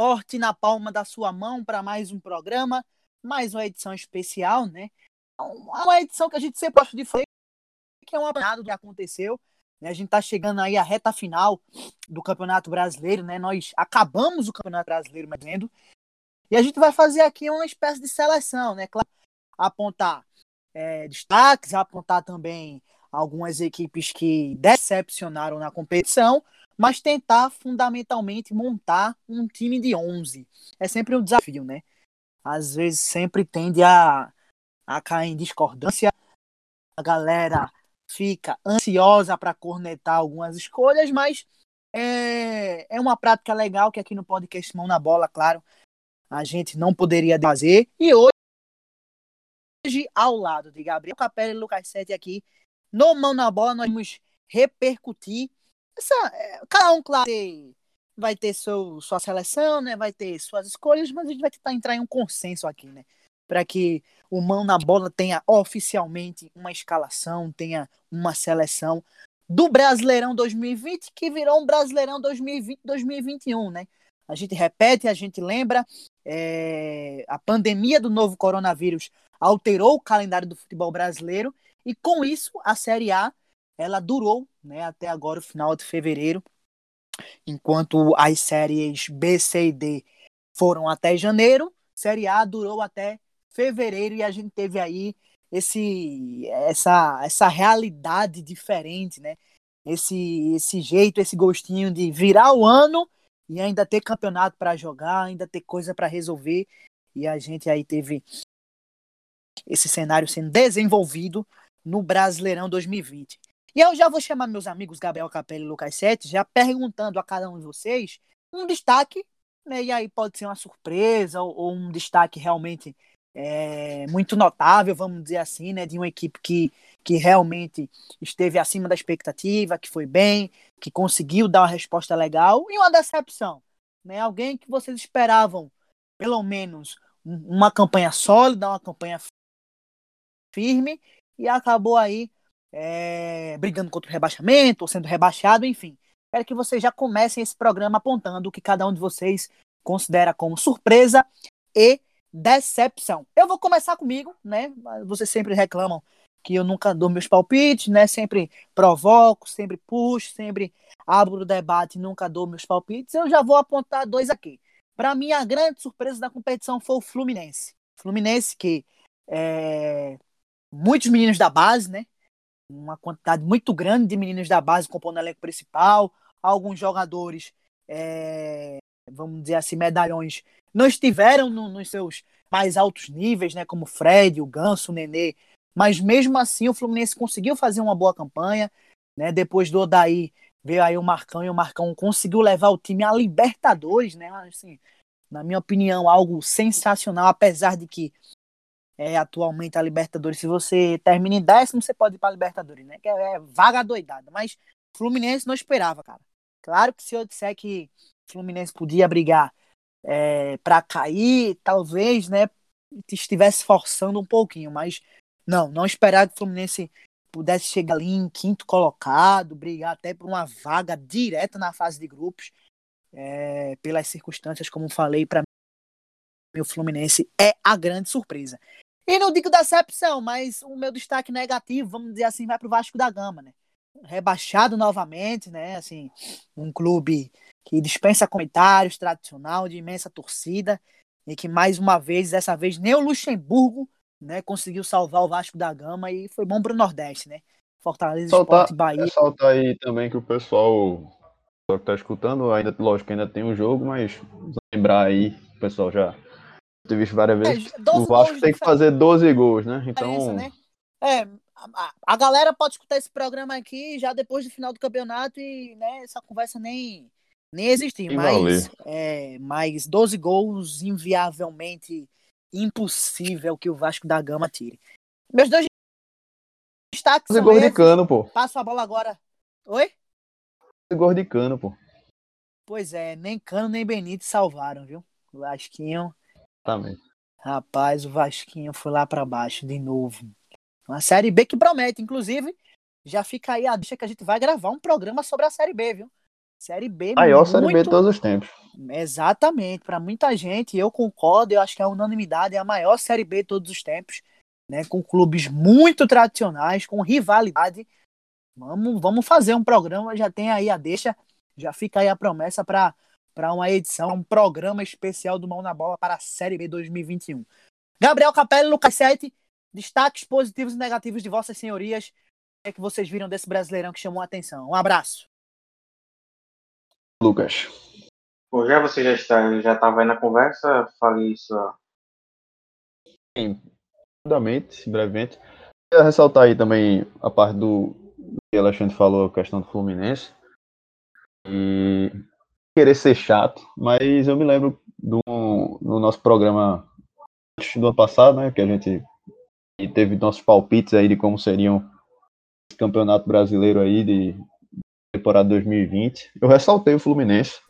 esporte na palma da sua mão para mais um programa, mais uma edição especial, né? Uma edição que a gente sempre gosta de fazer, que é um apanhado do que aconteceu. Né? A gente tá chegando aí à reta final do Campeonato Brasileiro, né? Nós acabamos o Campeonato Brasileiro, mais vendo. E a gente vai fazer aqui uma espécie de seleção, né? Claro, apontar é, destaques, apontar também algumas equipes que decepcionaram na competição, mas tentar fundamentalmente montar um time de 11. É sempre um desafio, né? Às vezes sempre tende a, a cair em discordância, a galera fica ansiosa para cornetar algumas escolhas, mas é, é uma prática legal que aqui no podcast Mão na Bola, claro, a gente não poderia fazer. E hoje, ao lado de Gabriel Capelli e Lucas Sete aqui, no Mão na Bola, nós vamos repercutir essa, é, cada um, claro, vai ter seu, sua seleção, né? Vai ter suas escolhas, mas a gente vai tentar entrar em um consenso aqui, né? Para que o Mão na Bola tenha oficialmente uma escalação, tenha uma seleção do Brasileirão 2020, que virou um Brasileirão 2020-2021, né? A gente repete, a gente lembra, é, a pandemia do novo coronavírus alterou o calendário do futebol brasileiro e com isso a Série A ela durou né, até agora, o final de fevereiro, enquanto as séries B, C e D foram até janeiro, Série A durou até fevereiro e a gente teve aí esse essa essa realidade diferente, né? Esse esse jeito, esse gostinho de virar o ano e ainda ter campeonato para jogar, ainda ter coisa para resolver. E a gente aí teve esse cenário sendo desenvolvido no Brasileirão 2020. E eu já vou chamar meus amigos Gabriel Capelli e Lucas Sete, já perguntando a cada um de vocês um destaque, né? E aí pode ser uma surpresa ou, ou um destaque realmente é, muito notável, vamos dizer assim, né? De uma equipe que, que realmente esteve acima da expectativa, que foi bem, que conseguiu dar uma resposta legal, e uma decepção, né? Alguém que vocês esperavam, pelo menos, uma campanha sólida, uma campanha firme, e acabou aí é, brigando contra o rebaixamento, ou sendo rebaixado, enfim. Quero que vocês já comecem esse programa apontando o que cada um de vocês considera como surpresa e decepção. Eu vou começar comigo, né? Vocês sempre reclamam que eu nunca dou meus palpites, né? Sempre provoco, sempre puxo, sempre abro o debate e nunca dou meus palpites. Eu já vou apontar dois aqui. Para mim, a grande surpresa da competição foi o Fluminense. Fluminense que é, muitos meninos da base, né? Uma quantidade muito grande de meninos da base compondo o elenco principal, alguns jogadores, é, vamos dizer assim, medalhões, não estiveram no, nos seus mais altos níveis, né, como Fred, o Ganso, o Nenê, mas mesmo assim o Fluminense conseguiu fazer uma boa campanha, né, depois do Odaí veio aí o Marcão e o Marcão conseguiu levar o time à Libertadores, né, assim, na minha opinião, algo sensacional, apesar de que é, atualmente a Libertadores, se você termina em décimo, você pode ir para a Libertadores, né? Que é, é vaga doidada. Mas Fluminense não esperava, cara. Claro que se eu disser que Fluminense podia brigar é, para cair, talvez, né, estivesse forçando um pouquinho, mas não, não esperava que o Fluminense pudesse chegar ali em quinto colocado, brigar até por uma vaga direta na fase de grupos, é, pelas circunstâncias, como falei, para mim o Fluminense é a grande surpresa. E não digo decepção, mas o meu destaque negativo, vamos dizer assim, vai para o Vasco da Gama, né? Rebaixado novamente, né? Assim, um clube que dispensa comentários, tradicional, de imensa torcida, e que mais uma vez, dessa vez, nem o Luxemburgo né, conseguiu salvar o Vasco da Gama e foi bom para o Nordeste, né? Fortaleza, soltar, Sport, Bahia. É soltar aí também que o pessoal que está escutando, ainda, lógico, ainda tem o jogo, mas lembrar aí, o pessoal já visto várias é, vezes. É, o Vasco tem que fazer 12 gols, né? Então. Né? É, a, a, galera pode escutar esse programa aqui já depois do final do campeonato e né, essa conversa nem, Nem existir, mas, é, mas 12 gols inviavelmente impossível que o Vasco da Gama tire. Meus dois destaques são esses. de cano, pô. Passo a bola agora. Oi? Gol de cano, pô. Pois é, nem Cano nem Benítez salvaram, viu? Vasquinho. Também. Rapaz, o Vasquinho foi lá para baixo de novo. Uma série B que promete, inclusive, já fica aí a deixa que a gente vai gravar um programa sobre a série B, viu? Série B. Maior muito... série B de todos os tempos. Exatamente. Para muita gente, eu concordo, eu acho que a unanimidade é a maior série B de todos os tempos, né? Com clubes muito tradicionais, com rivalidade. Vamos, vamos fazer um programa, já tem aí a deixa, já fica aí a promessa para para uma edição, um programa especial do Mão na Bola para a Série B 2021. Gabriel Capelli, Lucas Sete, destaques positivos e negativos de vossas senhorias. O que é que vocês viram desse brasileirão que chamou a atenção? Um abraço. Lucas. Bom, já você já está, já estava aí na conversa, falei isso. Sim, rapidamente, brevemente. Queria ressaltar aí também a parte do que o Alexandre falou, a questão do Fluminense. E querer ser chato, mas eu me lembro do, do nosso programa do ano passado, né, que a gente teve nossos palpites aí de como seriam o campeonato brasileiro aí de temporada 2020. Eu ressaltei o Fluminense.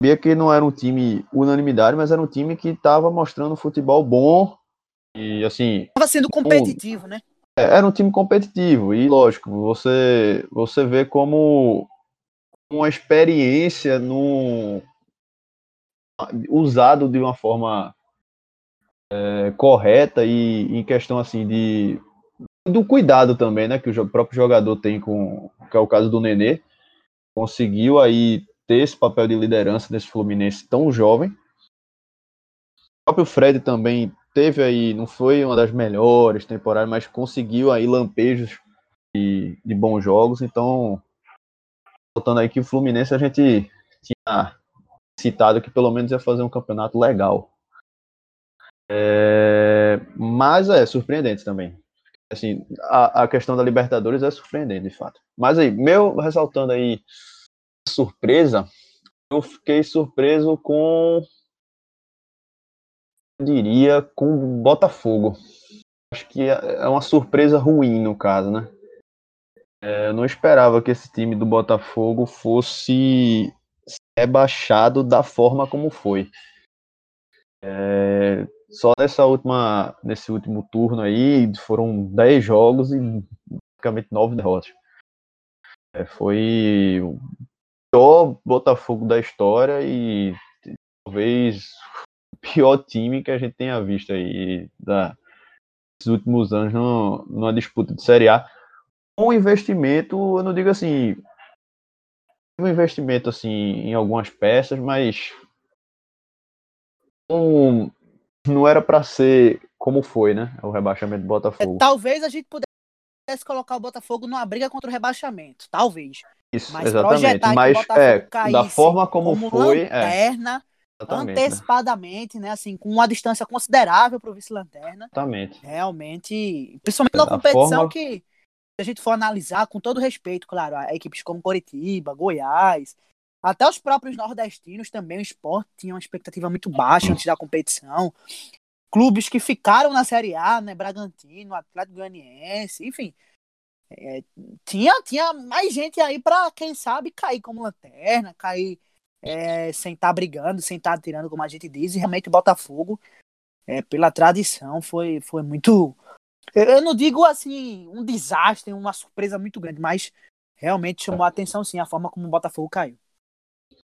Sabia que não era um time unanimidade, mas era um time que estava mostrando futebol bom e assim. Estava sendo competitivo, um, né? É, era um time competitivo e lógico, você você vê como uma experiência no usado de uma forma é, correta e em questão assim de do cuidado também, né, que o próprio jogador tem com, que é o caso do Nenê, conseguiu aí ter esse papel de liderança nesse Fluminense tão jovem. O próprio Fred também teve aí, não foi uma das melhores temporadas, mas conseguiu aí lampejos de, de bons jogos, então Voltando aí que o Fluminense a gente tinha citado que pelo menos ia fazer um campeonato legal. É, mas é surpreendente também. Assim, a, a, questão da Libertadores é surpreendente, de fato. Mas aí, meu ressaltando aí surpresa, eu fiquei surpreso com eu diria com Botafogo. Acho que é, é uma surpresa ruim no caso, né? É, eu não esperava que esse time do Botafogo fosse rebaixado da forma como foi. É, só nessa última, nesse último turno aí, foram 10 jogos e praticamente 9 derrotas. É, foi o pior Botafogo da história e talvez o pior time que a gente tenha visto aí da, nos últimos anos no, numa disputa de Série A um investimento, eu não digo assim, um investimento assim em algumas peças, mas um, não era para ser como foi, né? O rebaixamento do Botafogo. É, talvez a gente pudesse colocar o Botafogo numa briga contra o rebaixamento, talvez. Isso, mas exatamente. Mas é, da forma como, como foi, é. lanterna, é, antecipadamente, né? né? Assim, com uma distância considerável para o vice-lanterna. Exatamente. Realmente, principalmente na competição forma... que a gente for analisar, com todo respeito, claro, a equipes como Coritiba, Goiás, até os próprios nordestinos também, o esporte tinha uma expectativa muito baixa antes da competição. Clubes que ficaram na Série A, né? Bragantino, Atlético Goianiense, enfim. É, tinha, tinha mais gente aí para quem sabe, cair como lanterna, cair é, sem estar tá brigando, sem estar tá tirando, como a gente diz. E realmente o Botafogo, é, pela tradição, foi, foi muito eu não digo assim um desastre, uma surpresa muito grande, mas realmente chamou a atenção sim a forma como o Botafogo caiu.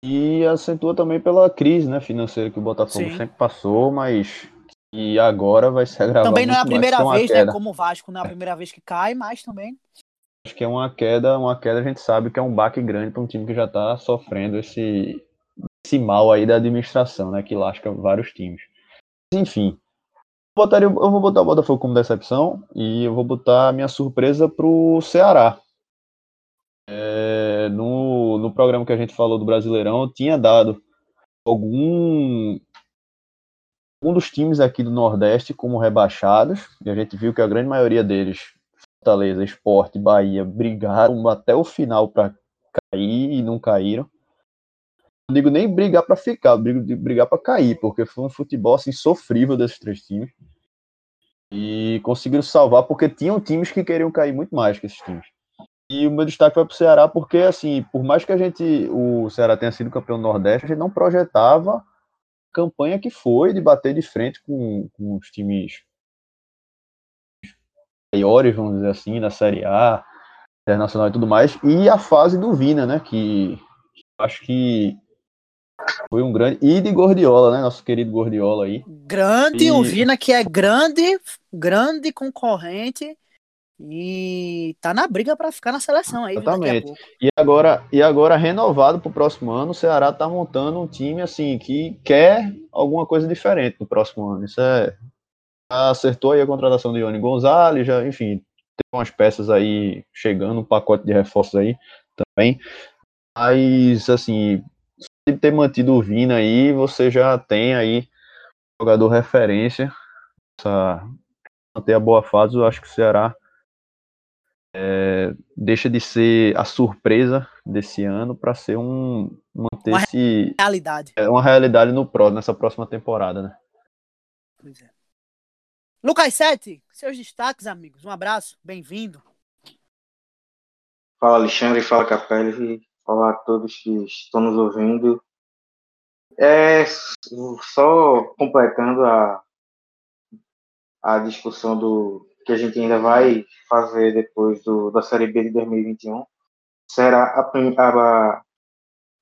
E acentua também pela crise né, financeira que o Botafogo sim. sempre passou, mas e agora vai se agravar. Também não é a primeira vez, né? Como o Vasco não é a primeira vez que cai, mas também. Acho que é uma queda, uma queda a gente sabe que é um baque grande para um time que já está sofrendo esse, esse mal aí da administração, né? Que lasca vários times. Enfim, botaria, eu vou botar o Botafogo como decepção e eu vou botar a minha surpresa pro Ceará. É, no, no programa que a gente falou do Brasileirão, eu tinha dado algum um dos times aqui do Nordeste como rebaixados, e a gente viu que a grande maioria deles, Fortaleza, Esporte, Bahia, brigaram até o final para cair e não caíram. Digo nem brigar para ficar, brigar para cair, porque foi um futebol assim sofrível desses três times. E conseguiram salvar porque tinham times que queriam cair muito mais que esses times. E o meu destaque vai para o Ceará porque, assim, por mais que a gente, o Ceará tenha sido campeão do Nordeste, a gente não projetava campanha que foi de bater de frente com, com os times maiores, vamos dizer assim, da Série A, Internacional e tudo mais, e a fase do Vina, né, que acho que foi um grande. E de Gordiola, né? Nosso querido Gordiola aí. Grande, e... o Vina que é grande, grande concorrente e tá na briga para ficar na seleção aí. Exatamente. E agora, e agora renovado para o próximo ano, o Ceará tá montando um time assim que quer alguma coisa diferente no próximo ano. Isso é acertou aí a contratação do Ione Gonzalez, já, enfim, tem umas peças aí chegando, um pacote de reforços aí também. Mas assim, se ter mantido o Vina aí, você já tem aí jogador referência. Essa, manter a boa fase, eu acho que o Ceará é, deixa de ser a surpresa desse ano para ser um manter uma esse, realidade. É uma realidade no pro, nessa próxima temporada, né? Pois é. Lucas Sete, seus destaques, amigos. Um abraço, bem-vindo. Fala Alexandre, fala Capelli, fala a todos que estão nos ouvindo. É só completando a a discussão do que a gente ainda vai fazer depois do, da Série B de 2021 será a, a,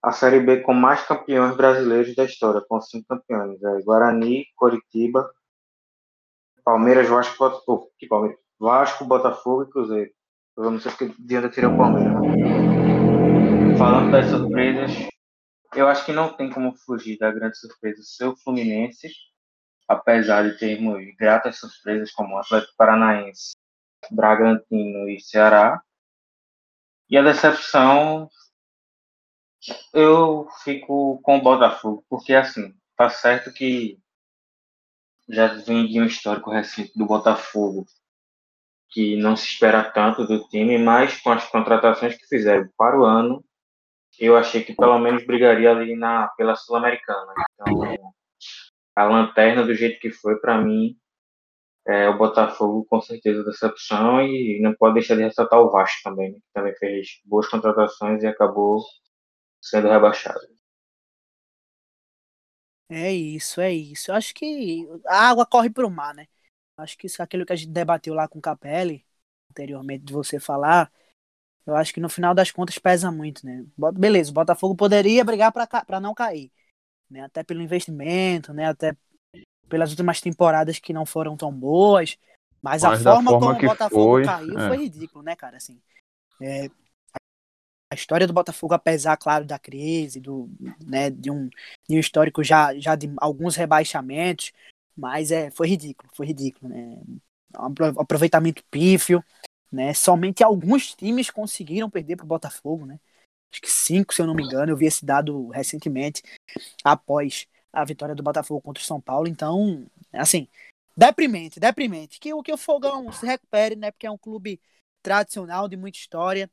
a Série B com mais campeões brasileiros da história, com cinco campeões. É Guarani, Coritiba, Palmeiras, Vasco, Botafogo, Palmeiras, Vasco, Botafogo e Cruzeiro. Eu não sei de onde eu tirei o Palmeiras. Falando das surpresas, eu acho que não tem como fugir da grande surpresa ser o Fluminense, apesar de termos gratas surpresas como o Atlético Paranaense, Bragantino e Ceará. E a decepção, eu fico com o Botafogo, porque assim, tá certo que já vem de um histórico recente do Botafogo, que não se espera tanto do time, mas com as contratações que fizeram para o ano, eu achei que pelo menos brigaria ali na, pela Sul-Americana. Então, a lanterna do jeito que foi, para mim, é, o Botafogo com certeza decepção e não pode deixar de ressaltar o Vasco também, né, que também fez boas contratações e acabou sendo rebaixado. É isso, é isso. Eu acho que a água corre para o mar, né? Acho que isso é aquilo que a gente debateu lá com o Capelli, anteriormente de você falar, eu acho que no final das contas pesa muito, né? Beleza, o Botafogo poderia brigar para não cair né? Até pelo investimento, né? Até pelas últimas temporadas que não foram tão boas. Mas, mas a forma, forma como o Botafogo foi, caiu é. foi ridículo, né, cara? Assim, é, a história do Botafogo, apesar, claro, da crise, do, né, de, um, de um histórico já, já de alguns rebaixamentos, mas é, foi ridículo, foi ridículo, né? Um aproveitamento pífio, né? Somente alguns times conseguiram perder para o Botafogo, né? acho que cinco, se eu não me engano. Eu vi esse dado recentemente, após a vitória do Botafogo contra o São Paulo. Então, assim, deprimente, deprimente. Que o que o Fogão se recupere, né? Porque é um clube tradicional de muita história.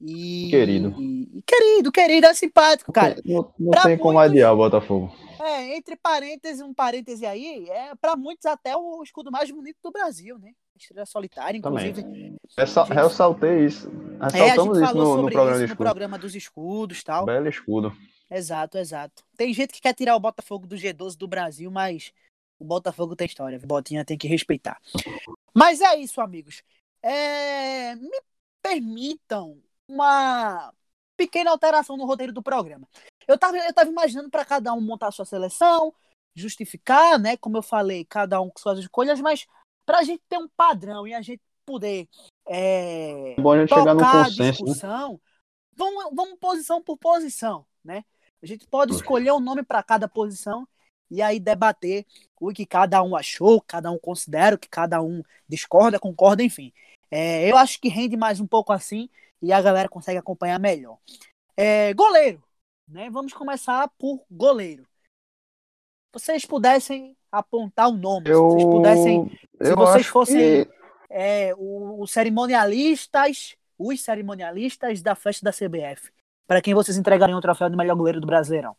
E, querido. E, querido, querido, é simpático, cara. Não, não tem muitos, como adiar o Botafogo. É, entre parênteses, um parêntese aí, é para muitos até o escudo mais bonito do Brasil, né? Estrela Solitária, inclusive. Também. Ressa gente... Ressaltei isso. Ressaltamos é, isso no, no programa, isso no programa dos escudos tal. Belo escudo. Exato, exato. Tem gente que quer tirar o Botafogo do G12 do Brasil, mas o Botafogo tem história. Botinha tem que respeitar. Mas é isso, amigos. É... Me permitam uma pequena alteração no roteiro do programa. Eu tava, eu tava imaginando para cada um montar sua seleção, justificar, né? Como eu falei, cada um com suas escolhas, mas para a gente ter um padrão e a gente poder é, Bom a gente chegar no consenso, né? discussão, né? vamos, vamos posição por posição, né? A gente pode escolher um nome para cada posição e aí debater o que cada um achou, cada um considera, o que cada um discorda, concorda, enfim. É, eu acho que rende mais um pouco assim e a galera consegue acompanhar melhor. É, goleiro, né? Vamos começar por goleiro. Vocês pudessem apontar o nome, eu... se vocês pudessem, se vocês fossem que... é, os cerimonialistas, os cerimonialistas da festa da CBF, para quem vocês entregariam o troféu de melhor goleiro do Brasileirão?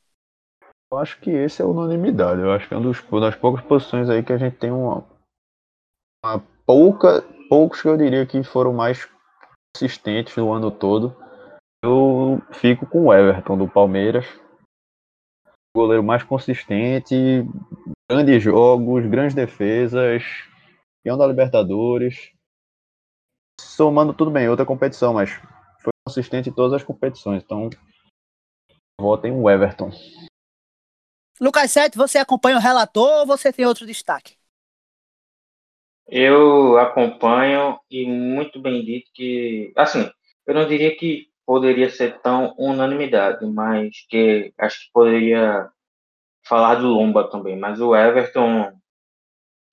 Eu acho que esse é unanimidade. Eu acho que é um uma das poucas posições aí que a gente tem uma, uma pouca, poucos que eu diria que foram mais consistentes no ano todo. Eu fico com o Everton do Palmeiras. Goleiro mais consistente, grandes jogos, grandes defesas, campeão da Libertadores. Somando tudo bem, outra competição, mas foi consistente em todas as competições. Então, votem o Everton. Lucas Sete, você acompanha o relator ou você tem outro destaque? Eu acompanho e muito bem dito que, assim, eu não diria que poderia ser tão unanimidade, mas que acho que poderia falar do Lomba também. Mas o Everton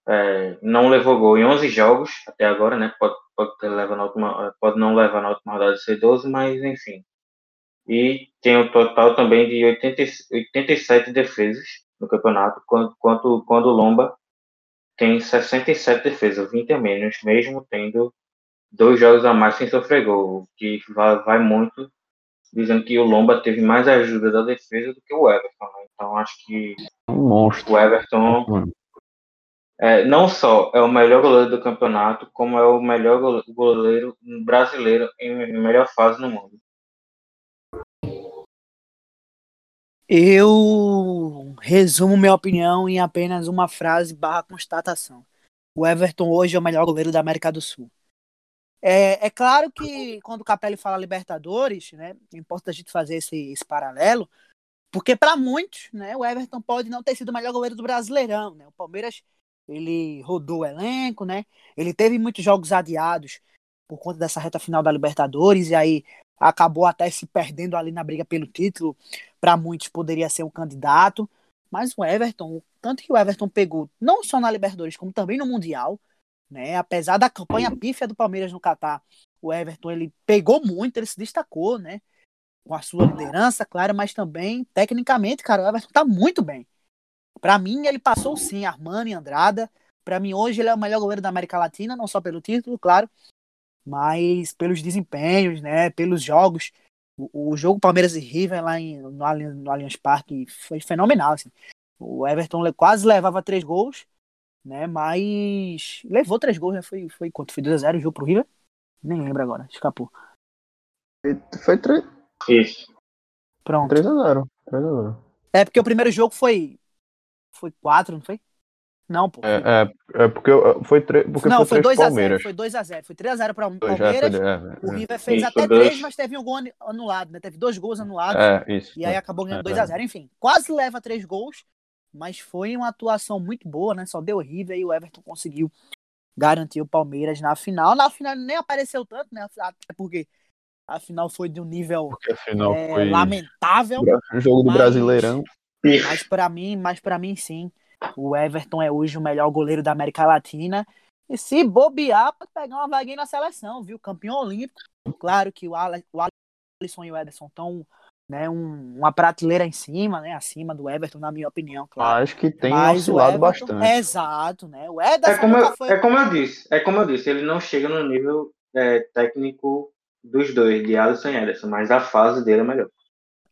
é, não levou gol em 11 jogos até agora, né? Pode, pode, ter leva na última, pode não levar na última rodada de ser 12, mas enfim. E tem um total também de 80, 87 defesas no campeonato, quando, quando, quando o Lomba tem 67 defesas, 20 a menos, mesmo tendo dois jogos a mais sem sofrer gol, que vai, vai muito dizendo que o Lomba teve mais ajuda da defesa do que o Everton. Né? Então acho que um monstro. o Everton é, não só é o melhor goleiro do campeonato, como é o melhor goleiro brasileiro em melhor fase no mundo. Eu resumo minha opinião em apenas uma frase barra constatação. O Everton hoje é o melhor goleiro da América do Sul. É, é claro que quando o Capelli fala Libertadores, né, é importante a gente fazer esse, esse paralelo, porque para muitos, né, o Everton pode não ter sido o melhor goleiro do Brasileirão, né? O Palmeiras ele rodou o elenco, né? Ele teve muitos jogos adiados por conta dessa reta final da Libertadores e aí acabou até se perdendo ali na briga pelo título. Para muitos poderia ser um candidato, mas o Everton, tanto que o Everton pegou não só na Libertadores como também no Mundial, né? Apesar da campanha pífia do Palmeiras no Catar, o Everton ele pegou muito, ele se destacou, né? Com a sua liderança, claro, mas também tecnicamente, cara, o Everton tá muito bem. Para mim, ele passou sim Armani Andrada. Para mim, hoje ele é o melhor goleiro da América Latina, não só pelo título, claro, mas pelos desempenhos, né? Pelos jogos. O, o jogo Palmeiras e River lá em, no, no Allianz Parque foi fenomenal. Assim. O Everton quase levava três gols né? Mas levou três gols, né? Foi, foi quanto? Foi 2x0 o jogo pro River? Nem lembro agora, escapou. Foi 3. Isso. Pronto. 3x0. 3x0. É porque o primeiro jogo foi. Foi 4, não foi? Não, pô. É, é, é porque foi 3 porque Não, foi 2 x 0 Foi 2 x 0 Foi 3 x 0 para o Palmeiras. É, é, o River fez isso, até 3, mas teve um gol anulado, né? Teve dois gols anulados. É, isso. E aí acabou ganhando 2 x 0 Enfim, quase leva 3 gols mas foi uma atuação muito boa, né? Só deu horrível e o Everton conseguiu garantir o Palmeiras na final. Na final nem apareceu tanto, né? Até porque a final foi de um nível é, foi... lamentável. O jogo do mas, Brasileirão. Mas para mim, mas para mim sim, o Everton é hoje o melhor goleiro da América Latina. E se bobear, pode pegar uma vaguinha na seleção, viu? Campeão olímpico. Claro que o Alisson e o Ederson estão né, um, uma prateleira em cima, né, acima do Everton, na minha opinião, claro. Acho que tem Mas oscilado Everton, bastante. É exato, né? O Ederson é como, eu, foi... é como eu disse, é como eu disse, ele não chega no nível é, técnico dos dois, de Alisson e Ederson, mas a fase dele é melhor.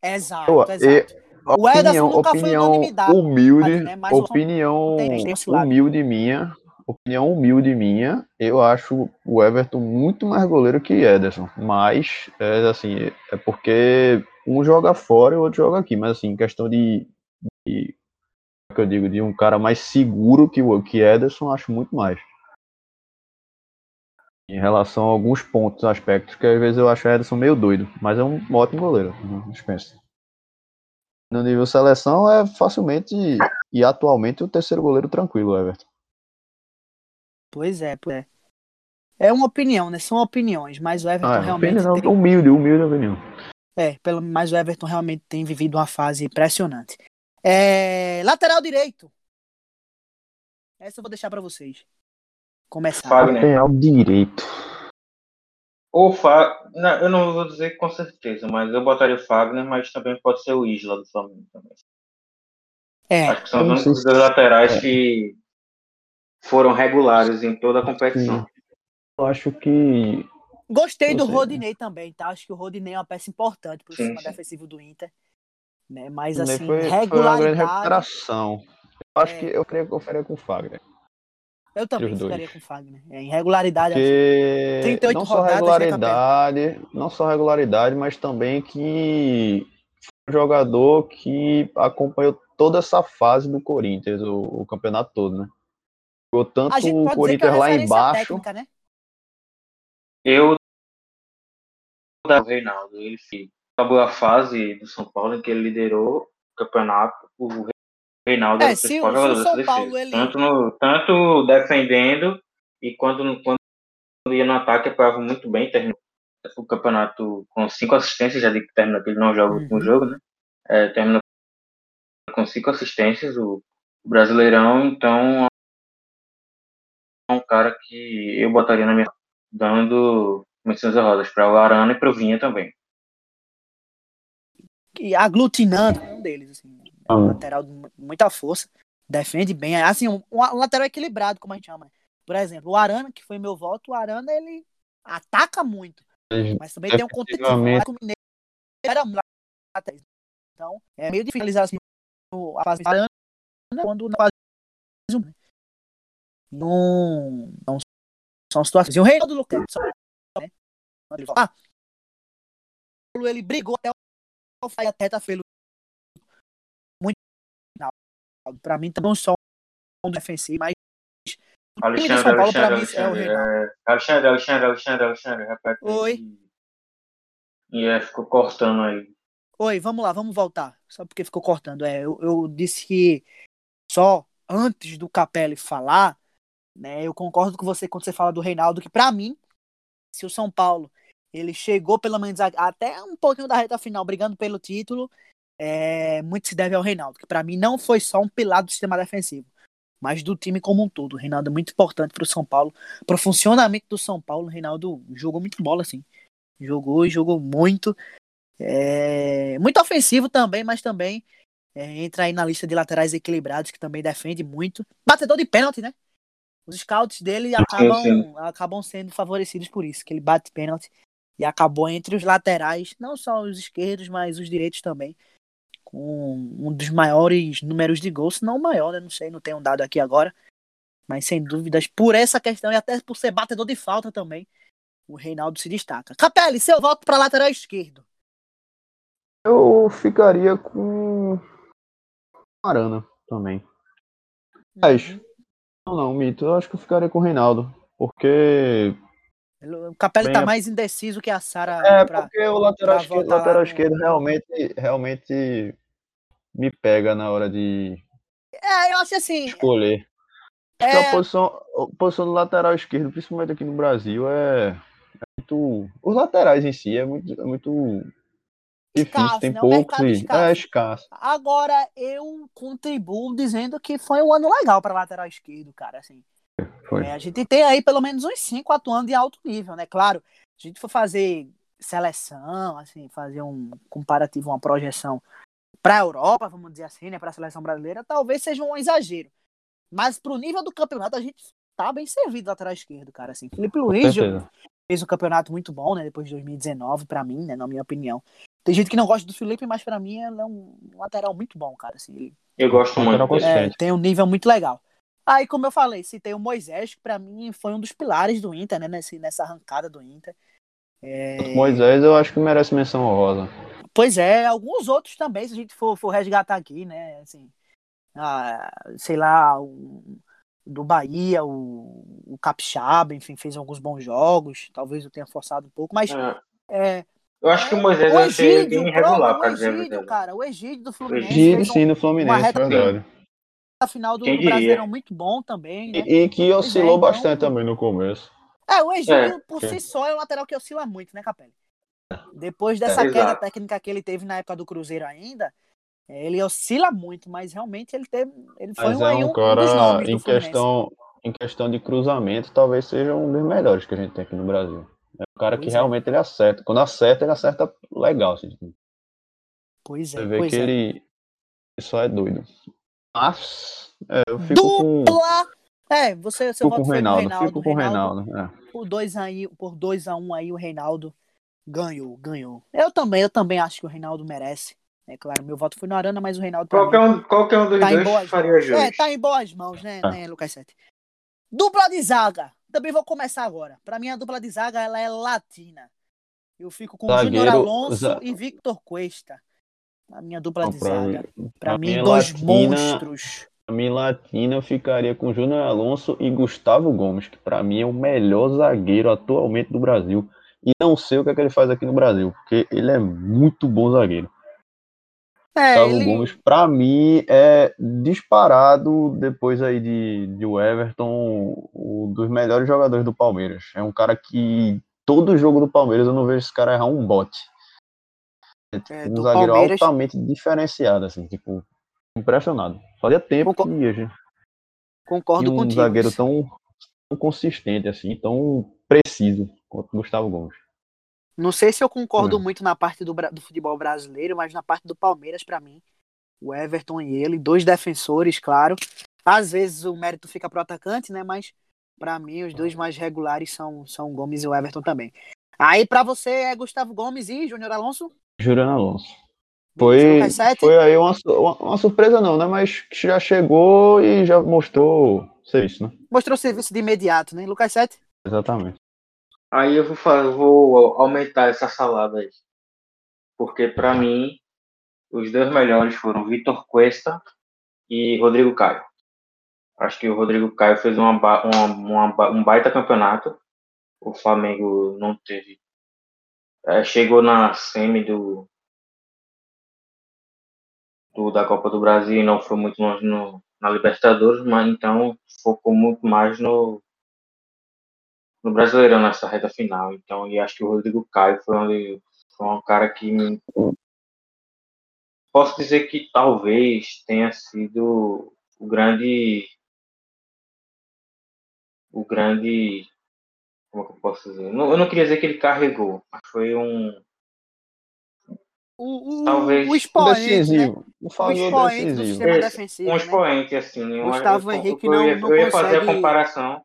Exato, exato. E, o Ederson nunca opinião foi unanimidade. Humilde, né, opinião humilde minha, opinião humilde minha, eu acho o Everton muito mais goleiro que Ederson, mas é assim, é porque um joga fora e o outro joga aqui, mas assim, questão de, de é que eu digo, de um cara mais seguro que o que Ederson, acho muito mais. Em relação a alguns pontos, aspectos, que às vezes eu acho o Ederson meio doido, mas é um ótimo goleiro, dispensa. No nível seleção é facilmente e atualmente o terceiro goleiro tranquilo, Everton. Pois é, pois é. É uma opinião, né? São opiniões, mas o Everton ah, é, realmente. Opinião, tem... Humilde, humilde opinião. É, pelo, mas o Everton realmente tem vivido uma fase impressionante. É, lateral direito. Essa eu vou deixar para vocês. Começar. Lateral direito. Ou Fa... Não, eu não vou dizer com certeza, mas eu botaria o Fagner, mas também pode ser o Isla do Flamengo também. É. Acho que são os únicos dois laterais é. que foram regulares em toda a competição. Eu acho que Gostei do Rodinei também, tá? Acho que o Rodinei é uma peça importante pro sim, sistema defensivo do Inter. Né? Mas assim, foi, regularidade. Foi uma grande recuperação. Eu acho é... que eu queria que eu faria com o Fagner. Eu também ficaria com o Fagner. É, irregularidade. Porque 38 não só regularidade, não só regularidade, mas também que foi um jogador que acompanhou toda essa fase do Corinthians, o, o campeonato todo, né? Ficou tanto o é Corinthians lá embaixo. Técnica, né? Eu da Reinaldo, ele acabou a fase do São Paulo em que ele liderou o campeonato, o Reinaldo é, o principal jogador da defesa. Paulo, ele... tanto, no, tanto defendendo e quando, quando ia no ataque apoiava muito bem, terminou o campeonato com cinco assistências, já de que terminou que ele não joga o último uhum. jogo, né? É, terminou com cinco assistências o, o Brasileirão, então é um cara que eu botaria na minha dando menções rodas para o Arana e para o Vinha também. E aglutinando um deles, assim. É um lateral de muita força, defende bem. É, assim, um, um, lateral equilibrado, como a gente chama. Por exemplo, o Arana, que foi meu voto, o Arana ele ataca muito. Mas também tem um contexto o Mineiro era Então, é meio difícil finalizar assim, a fase Arana quando na fase um. Não, não são situações. E o Reinaldo Lucas, né? Ah, ele brigou até o até tá feio para mim também só um defensivo, mas Alexandre, Paulo, Alexandre, mim, Alexandre, é, Alexandre, Alexandre, Alexandre, Alexandre, repete. Oi. E é, ficou cortando aí. Oi, vamos lá, vamos voltar. Só porque ficou cortando. É, eu, eu disse que só antes do Capelli falar, né, eu concordo com você quando você fala do Reinaldo, que para mim, se o São Paulo ele chegou pelo menos até um pouquinho da reta final brigando pelo título, é, muito se deve ao Reinaldo, que para mim não foi só um pilar do sistema defensivo, mas do time como um todo. O Reinaldo é muito importante para o São Paulo, para o funcionamento do São Paulo. O Reinaldo jogou muito bola, assim. Jogou e jogou muito. É, muito ofensivo também, mas também é, entra aí na lista de laterais equilibrados, que também defende muito. Batedor de pênalti, né? Os scouts dele acabam, acabam sendo favorecidos por isso, que ele bate pênalti e acabou entre os laterais, não só os esquerdos, mas os direitos também com um dos maiores números de gols, se não o maior, né? Não sei, não tenho um dado aqui agora. Mas sem dúvidas, por essa questão e até por ser batedor de falta também, o Reinaldo se destaca. Capelli, seu voto para lateral esquerdo. Eu ficaria com Arana também. Mas, uhum. não, não, Mito, eu acho que eu ficaria com o Reinaldo. Porque o Capelli Bem, tá mais indeciso que a Sara. É, pra, porque o lateral, esquerdo, lateral esquerdo realmente, realmente me pega na hora de é, eu acho assim. Escolher. É... a posição, a posição do lateral esquerdo, principalmente aqui no Brasil, é, é muito. Os laterais em si é muito, é muito difícil, escasso, tem né? poucos e escasso. é escasso. Agora eu contribuo dizendo que foi um ano legal para lateral esquerdo, cara, assim. É, a gente tem aí pelo menos uns 5 atuando em alto nível, né? Claro, se a gente for fazer seleção, assim, fazer um comparativo, uma projeção para a Europa, vamos dizer assim, né, para a seleção brasileira, talvez seja um exagero. Mas para o nível do campeonato, a gente tá bem servido lateral esquerdo, cara. Assim, Felipe Luiz fez um campeonato muito bom, né, depois de 2019, para mim, né, na minha opinião. Tem gente que não gosta do Felipe, mas para mim ele é um lateral muito bom, cara. Assim, ele, Eu gosto muito. É, tem um nível muito legal. Aí, como eu falei, citei o Moisés, que para mim foi um dos pilares do Inter, né, nesse, nessa arrancada do Inter. É... Moisés eu acho que merece menção honrosa. Pois é, alguns outros também, se a gente for, for resgatar aqui, né? Assim, ah, sei lá, o, do Bahia, o, o Capixaba, enfim, fez alguns bons jogos. Talvez eu tenha forçado um pouco, mas. É. É, eu acho que o Moisés o Egídio, bem irregular, o Egídio, cara, o Egídio do Fluminense. Egídio, sim, no Fluminense, reta, verdade. A final do, do Brasileirão muito bom também, né? E, e que oscilou é, então, bastante também no começo. É, o Egídio, é, por si só, é um lateral que oscila muito, né, Capelli? Depois dessa é, queda técnica que ele teve na época do Cruzeiro ainda, ele oscila muito, mas realmente ele teve, ele foi mas um, é um, um cara em questão em questão de cruzamento, talvez seja um dos melhores que a gente tem aqui no Brasil. É um cara pois que é. realmente ele acerta. Quando acerta, ele acerta legal. Assim. Pois é. Você vê pois que é. ele só é doido. Mas é, eu fico Dupla! Com... É, você, seu voto com o Reinaldo, Reinaldo. Fico com o Reinaldo. Reinaldo é. Por 2 aí, por 2 a 1 um aí o Reinaldo ganhou, ganhou. Eu também, eu também acho que o Reinaldo merece. É claro, meu voto foi no Arana, mas o Reinaldo. Qualquer um, qualquer um dos tá dois faria mãos. É, tá em boas mãos, né, ah. né, Lucas Sete? Dupla de zaga. Também vou começar agora. Para mim, a dupla de zaga ela é latina. Eu fico com Zagueiro, Júnior Alonso e Victor Cuesta. A minha dupla Não, de pra zaga. Para mim, é dois latina, monstros. Pra mim, latina, eu ficaria com Júnior Alonso e Gustavo Gomes, que para mim é o melhor zagueiro atualmente do Brasil. E não sei o que, é que ele faz aqui no Brasil, porque ele é muito bom zagueiro. É, Gustavo ele... Gomes, para mim, é disparado depois aí de, de Everton, um dos melhores jogadores do Palmeiras. É um cara que todo jogo do Palmeiras eu não vejo esse cara errar um bote. É, tipo, é, um zagueiro Palmeiras... altamente diferenciado, assim, tipo, impressionado. Fazia tempo Concor... que a gente Concordo um contigo. zagueiro tão, tão consistente, assim, tão preciso quanto Gustavo Gomes. Não sei se eu concordo é. muito na parte do, do futebol brasileiro, mas na parte do Palmeiras, para mim, o Everton e ele, dois defensores, claro. Às vezes o mérito fica pro atacante, né? Mas para mim os dois mais regulares são são o Gomes e o Everton também. Aí para você é Gustavo Gomes e Júnior Alonso? Júnior Alonso. Foi, foi aí uma, uma, surpresa não, né? Mas já chegou e já mostrou serviço, né? Mostrou serviço de imediato, né? Lucas 7? Exatamente. Aí eu vou, fazer, vou aumentar essa salada aí. Porque para mim, os dois melhores foram Vitor Cuesta e Rodrigo Caio. Acho que o Rodrigo Caio fez uma, uma, uma, um baita campeonato. O Flamengo não teve. É, chegou na semi do, do, da Copa do Brasil e não foi muito longe no, na Libertadores, mas então focou muito mais no, no Brasileirão nessa reta final. Então, e acho que o Rodrigo Caio foi, onde, foi um cara que me... posso dizer que talvez tenha sido o grande o grande como é que eu posso dizer? eu não queria dizer que ele carregou, mas foi um o, o, Talvez o expoente, decisivo. Né? O, o expoente do sistema defensivo. Um né? expoente, né? assim. Gustavo eu, Henrique não, eu, não eu ia consegue... fazer a comparação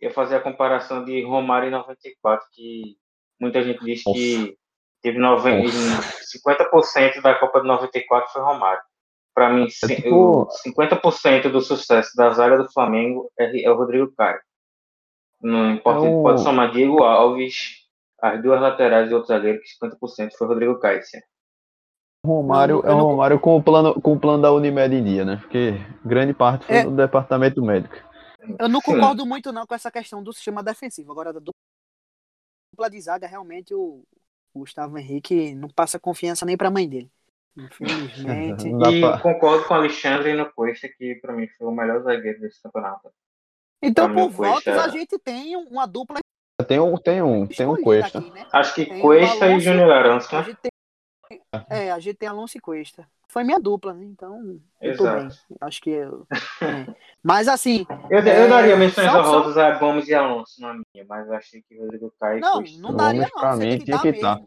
ia fazer a comparação de Romário em 94, que muita gente diz Nossa. que teve 90, 50% da Copa de 94 foi Romário. Para mim, é tipo... 50% do sucesso da zaga do Flamengo é, é o Rodrigo Caio. Não importa, é o... pode somar Diego Alves, as duas laterais e outro zagueiro, que 50% foi o Rodrigo. Sim. Romário não, é o Romário com o plano com o plano da Unimed em dia, né? Porque grande parte foi é... do departamento médico. Eu não concordo muito não com essa questão do sistema defensivo. Agora, da dupla de zaga, realmente o, Gustavo Henrique não passa confiança nem para a mãe dele. Infelizmente. e pra... concordo com o Alexandre no Cuesta, que para mim foi o melhor zagueiro desse campeonato. Então, por votos, a gente tem uma dupla. Tem um, tem um, tem um Cuesta. Aqui, né? Acho que tem Cuesta e Júnior Arantes, né? É, a gente tem Alonso e Cuesta. Foi minha dupla, né? Então, eu tô bem. Acho que eu. É. Mas assim. Eu, eu é... daria menções honrosas a Gomes e Alonso na minha, mas eu achei que o Rodrigo Caio. Não, não daria, não. Pra mim, tinha que estar.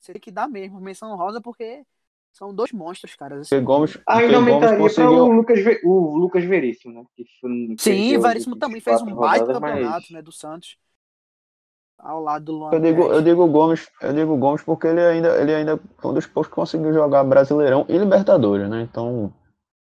Você tem que dar mesmo menção rosa, porque são dois monstros, cara. Assim. Gomes, Ainda aumentaria conseguiu... para o Lucas, o Lucas Veríssimo, né? Que foi, Sim, o Veríssimo também fez um baita campeonato, mas... né? Do Santos ao lado do Luan. Eu digo, eu digo Gomes, eu digo Gomes porque ele ainda, ele ainda foi um dos poucos que conseguiu jogar Brasileirão e Libertadores, né? Então,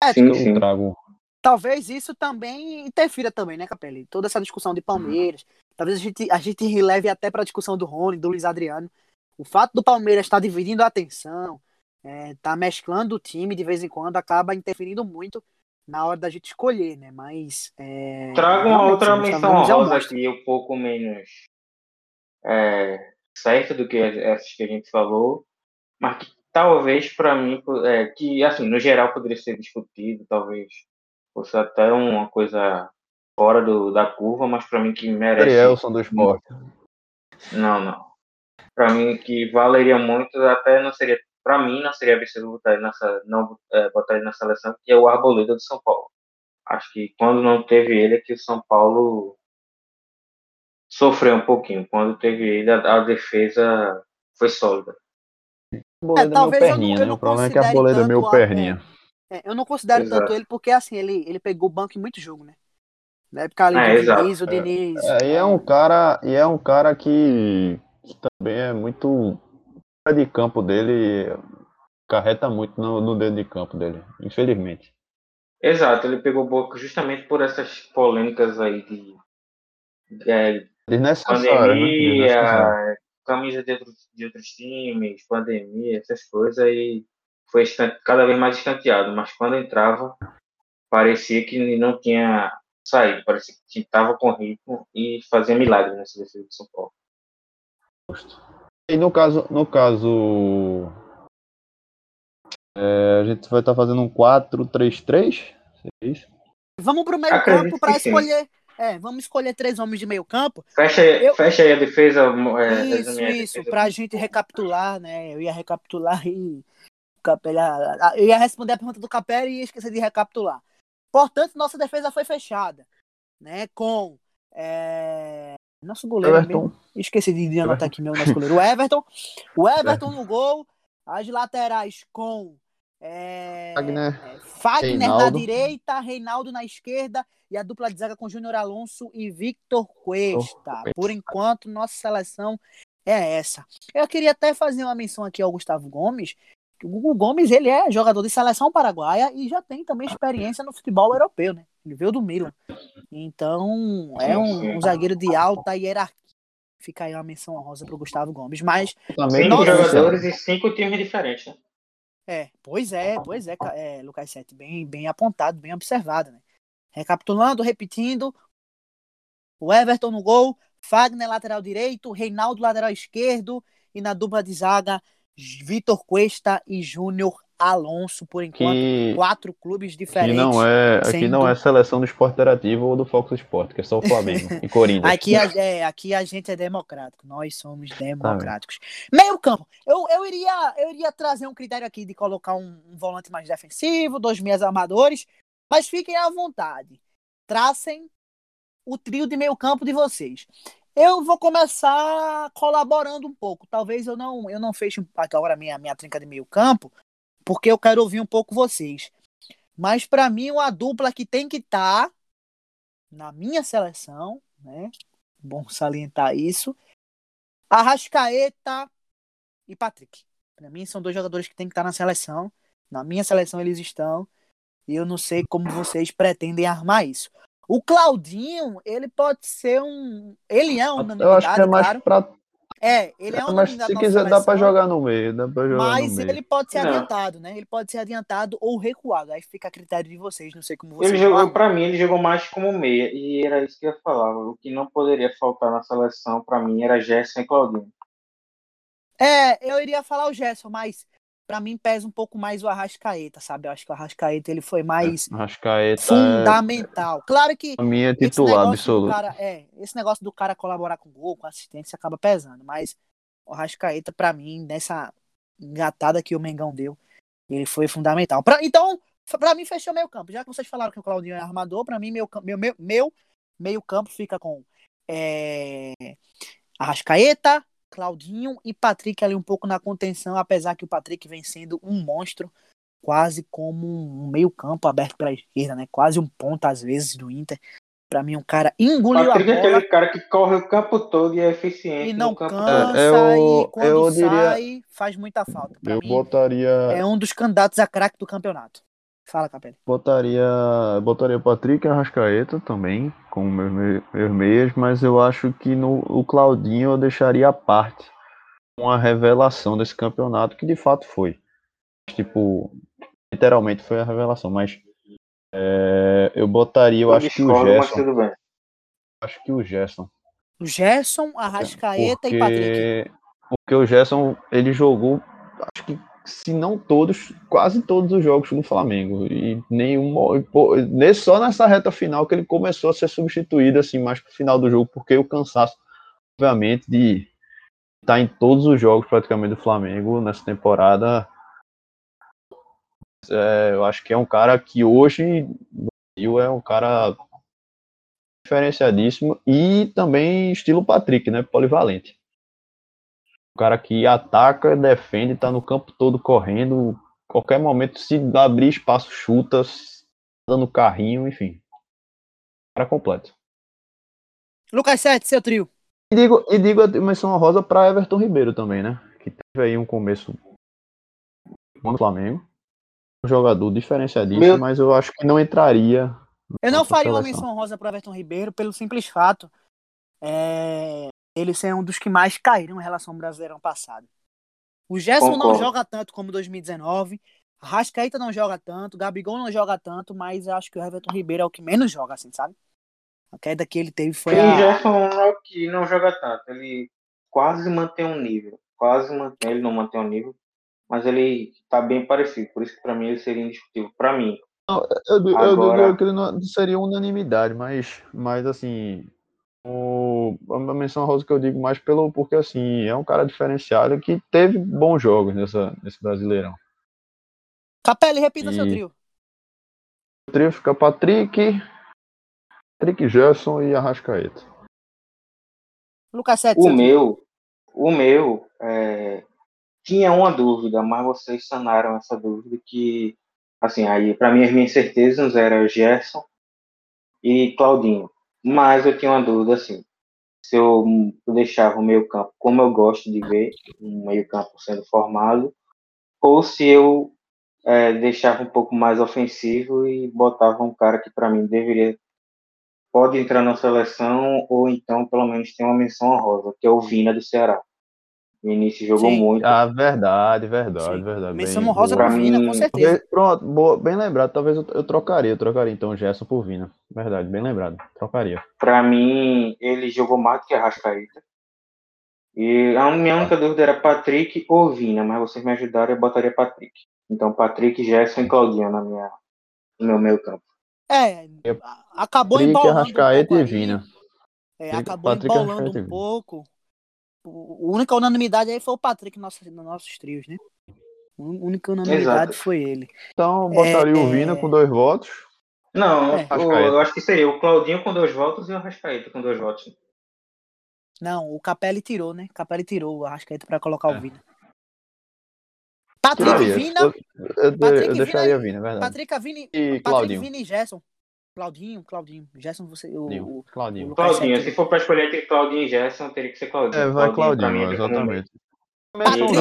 é, sim, sim. trago. Talvez isso também interfira também, né, Capelli? Toda essa discussão de Palmeiras. Talvez a gente, a gente releve até para a discussão do Rony, do Luiz Adriano. O fato do Palmeiras estar tá dividindo a atenção, é, tá mesclando o time de vez em quando, acaba interferindo muito na hora da gente escolher, né? Mas. É, Trago uma outra menção rosa aqui, um pouco menos é, certa do que essas que a gente falou, mas que talvez para mim, é, que assim, no geral poderia ser discutido, talvez fosse até uma coisa fora do, da curva, mas para mim que merece. Arielson do esporte. Não, não. Para mim que valeria muito, até não seria, para mim não seria absurdo botar ele nessa, não é, botar ele na seleção, que é o Arboleda do São Paulo. Acho que quando não teve ele é que o São Paulo sofreu um pouquinho. Quando teve ele, a, a defesa foi sólida. É, talvez perninha, eu não, eu não né? O problema é que a Arboleda é meu perninha. É, eu não considero exato. tanto ele porque assim, ele, ele pegou o banco em muito jogo, né? Na época ali é, do Diniz, o Diniz. É, e é um cara, e é um cara que, que também é muito de campo dele carreta muito no, no dedo de campo dele, infelizmente. Exato, ele pegou boca justamente por essas polêmicas aí de, é, pandemia, né? camisa de outros, de outros times, pandemia, essas coisas, aí foi cada vez mais escanteado, mas quando entrava, parecia que não tinha saído, parecia que estava com ritmo e fazia milagre nessa defesa de São Paulo. E no caso, no caso é, a gente vai estar tá fazendo um 4-3-3? É isso? Vamos para o meio campo para escolher. É, vamos escolher três homens de meio campo. Fecha, eu... fecha aí a defesa. É, isso, isso, para a gente recapitular, né? Eu ia recapitular e. Eu ia responder a pergunta do Capela e ia esquecer de recapitular. Portanto, nossa defesa foi fechada, né? Com é... nosso goleiro Everton. mesmo. Esqueci de anotar aqui meu nosso goleiro. O Everton. O Everton no gol. As laterais com é, Fagner, é, Fagner na direita, Reinaldo na esquerda e a dupla de zaga com Júnior Alonso e Victor Cuesta. Por enquanto, nossa seleção é essa. Eu queria até fazer uma menção aqui ao Gustavo Gomes. O Gugu Gomes ele é jogador de seleção paraguaia e já tem também experiência no futebol europeu, né? Ele veio do Milan. Então, é um, um zagueiro de alta hierarquia. Fica aí uma menção honrosa para o Gustavo Gomes. Mas. Também cinco jogadores e cinco times diferentes, né? É, pois é, pois é, é Lucas Sete, bem, bem apontado, bem observado, né? Recapitulando, repetindo, o Everton no gol, Fagner lateral direito, Reinaldo lateral esquerdo e na dupla de zaga Vitor Cuesta e Júnior Alonso, por enquanto, que, quatro clubes diferentes. Aqui não é, aqui não é seleção do esporte interativo ou do Fox Sport, que é só o Flamengo e Corinthians. Aqui a, é, aqui a gente é democrático, nós somos democráticos. Meio campo, eu, eu, iria, eu iria trazer um critério aqui de colocar um, um volante mais defensivo, dois meias armadores, mas fiquem à vontade. Tracem o trio de meio campo de vocês. Eu vou começar colaborando um pouco. Talvez eu não eu não feche agora minha minha trinca de meio campo, porque eu quero ouvir um pouco vocês. Mas para mim, uma dupla que tem que estar tá na minha seleção, né? Bom salientar isso. Arrascaeta e Patrick. Para mim, são dois jogadores que tem que estar tá na seleção. Na minha seleção, eles estão. E eu não sei como vocês pretendem armar isso. O Claudinho, ele pode ser um. Ele é um. Eu acho que é mais claro. pra é, ele é um Mas se quiser, dá para jogar no meio. Dá pra jogar mas ele pode ser não. adiantado, né? Ele pode ser adiantado ou recuado. Aí fica a critério de vocês. Não sei como vocês. Ele jogou, para mim, ele jogou mais como meia. E era isso que eu ia falar. O que não poderia faltar na seleção, para mim, era Gerson e Claudinho. É, eu iria falar o Gerson, mas para mim pesa um pouco mais o Arrascaeta, sabe? Eu acho que o Arrascaeta ele foi mais Arrascaeta é fundamental. Claro que a minha é titular absoluto. Cara, é, esse negócio do cara colaborar com gol, com assistência acaba pesando, mas o Arrascaeta para mim nessa engatada que o Mengão deu, ele foi fundamental. Pra, então, para mim fechou meio campo. Já que vocês falaram que o Claudinho é armador, para mim meu, meu, meu, meu meio campo fica com é, Arrascaeta, Claudinho e Patrick ali um pouco na contenção, apesar que o Patrick vem sendo um monstro, quase como um meio-campo aberto pela esquerda, né? Quase um ponto às vezes do Inter. Para mim, um cara engoliu Patrick a bola. é aquele cara que corre o campo todo e é eficiente. E não cansa, é, eu, e quando eu sai, diria, faz muita falta. Pra eu mim, botaria. É um dos candidatos a craque do campeonato. Fala, Capelli. Botaria, botaria Patrick Arrascaeta também, com meus, meus meias, mas eu acho que no o Claudinho eu deixaria a parte uma revelação desse campeonato, que de fato foi. Tipo, literalmente foi a revelação, mas é, eu botaria, eu, eu acho que o Gerson. Acho que o Gerson. O Gerson, Arrascaeta porque, e Patrick. Porque o Gerson, ele jogou, acho que se não todos, quase todos os jogos no Flamengo. E nenhum. Só nessa reta final que ele começou a ser substituído, assim, mais pro final do jogo, porque o cansaço, obviamente, de estar em todos os jogos praticamente do Flamengo nessa temporada. É, eu acho que é um cara que hoje no Brasil é um cara diferenciadíssimo e também estilo Patrick, né? Polivalente. O cara que ataca, defende, tá no campo todo correndo. Qualquer momento, se abrir espaço, chuta, dando carrinho, enfim. Cara completo. Lucas Sete, seu trio. E digo, e digo a menção rosa para Everton Ribeiro também, né? Que teve aí um começo no Flamengo. Um jogador diferenciadíssimo, Meu... mas eu acho que não entraria. Eu não faria seleção. uma menção rosa para Everton Ribeiro pelo simples fato é, ele ser um dos que mais caíram em relação ao Brasileirão passado. O Gerson não joga tanto como 2019. A Rascaíta não joga tanto, Gabigol não joga tanto, mas eu acho que o Everton Ribeiro é o que menos joga, assim, sabe? A queda que ele teve foi. a... O Gerson é o que não joga tanto. Ele quase mantém um nível. Quase mantém, ele não mantém um nível, mas ele tá bem parecido. Por isso que pra mim ele seria indiscutível. Pra mim. Não, eu, eu, Agora... eu, que ele não seria unanimidade, mas, mas assim, o, a menção rosa que eu digo mais pelo porque assim é um cara diferenciado que teve bons jogos nessa, nesse Brasileirão. Capelli, repita e... seu trio. O trio fica Patrick, Patrick Gerson e Arrascaeta. Lucas Sete, o meu, o meu é, tinha uma dúvida, mas vocês sanaram essa dúvida que assim aí para mim as minhas certezas eram Gerson e Claudinho. Mas eu tinha uma dúvida assim, se eu deixava o meio campo como eu gosto de ver, um meio campo sendo formado, ou se eu é, deixava um pouco mais ofensivo e botava um cara que para mim deveria pode entrar na seleção ou então pelo menos tem uma menção honrosa, que é o Vina do Ceará. No início jogou Sim. muito. Ah, verdade, verdade, Sim. verdade. Menção honrosa pro Vina, com certeza. Pronto, boa, bem lembrado. Talvez eu, eu, trocaria, eu trocaria então o Gerson por Vina. Verdade, bem lembrado. Trocaria. Pra mim, ele jogou mais do que a Rascaíta. E a minha única dúvida era Patrick ou Vina, mas vocês me ajudaram, eu botaria Patrick. Então, Patrick, Gerson e Claudinho na minha, no meu meio campo. É, acabou Patrick, embolando Arrascaeta um e Vina. É, acabou Patrick, embolando um pouco. A única unanimidade aí foi o Patrick nos nossos, nos nossos trios, né? A única unanimidade Exato. foi ele. Então, botaria é, o Vina é... com dois votos. Não, é. o, eu acho que seria o Claudinho com dois votos e o Arrascaeta com dois votos. Não, o Capelli tirou, né? Capelli tirou o Arrascaeta para colocar o é. Vina. Patrick Vina. Eu, eu, Patrick eu deixaria Vina, é verdade. Patrick Vini e Patrick Vina e Gerson. Claudinho, Claudinho. Gerson, você. O, o Claudinho. O Claudinho, se for para escolher entre Claudinho e Gerson, teria que ser Claudinho. É, vai Claudinho, Claudinho exatamente. Patrick.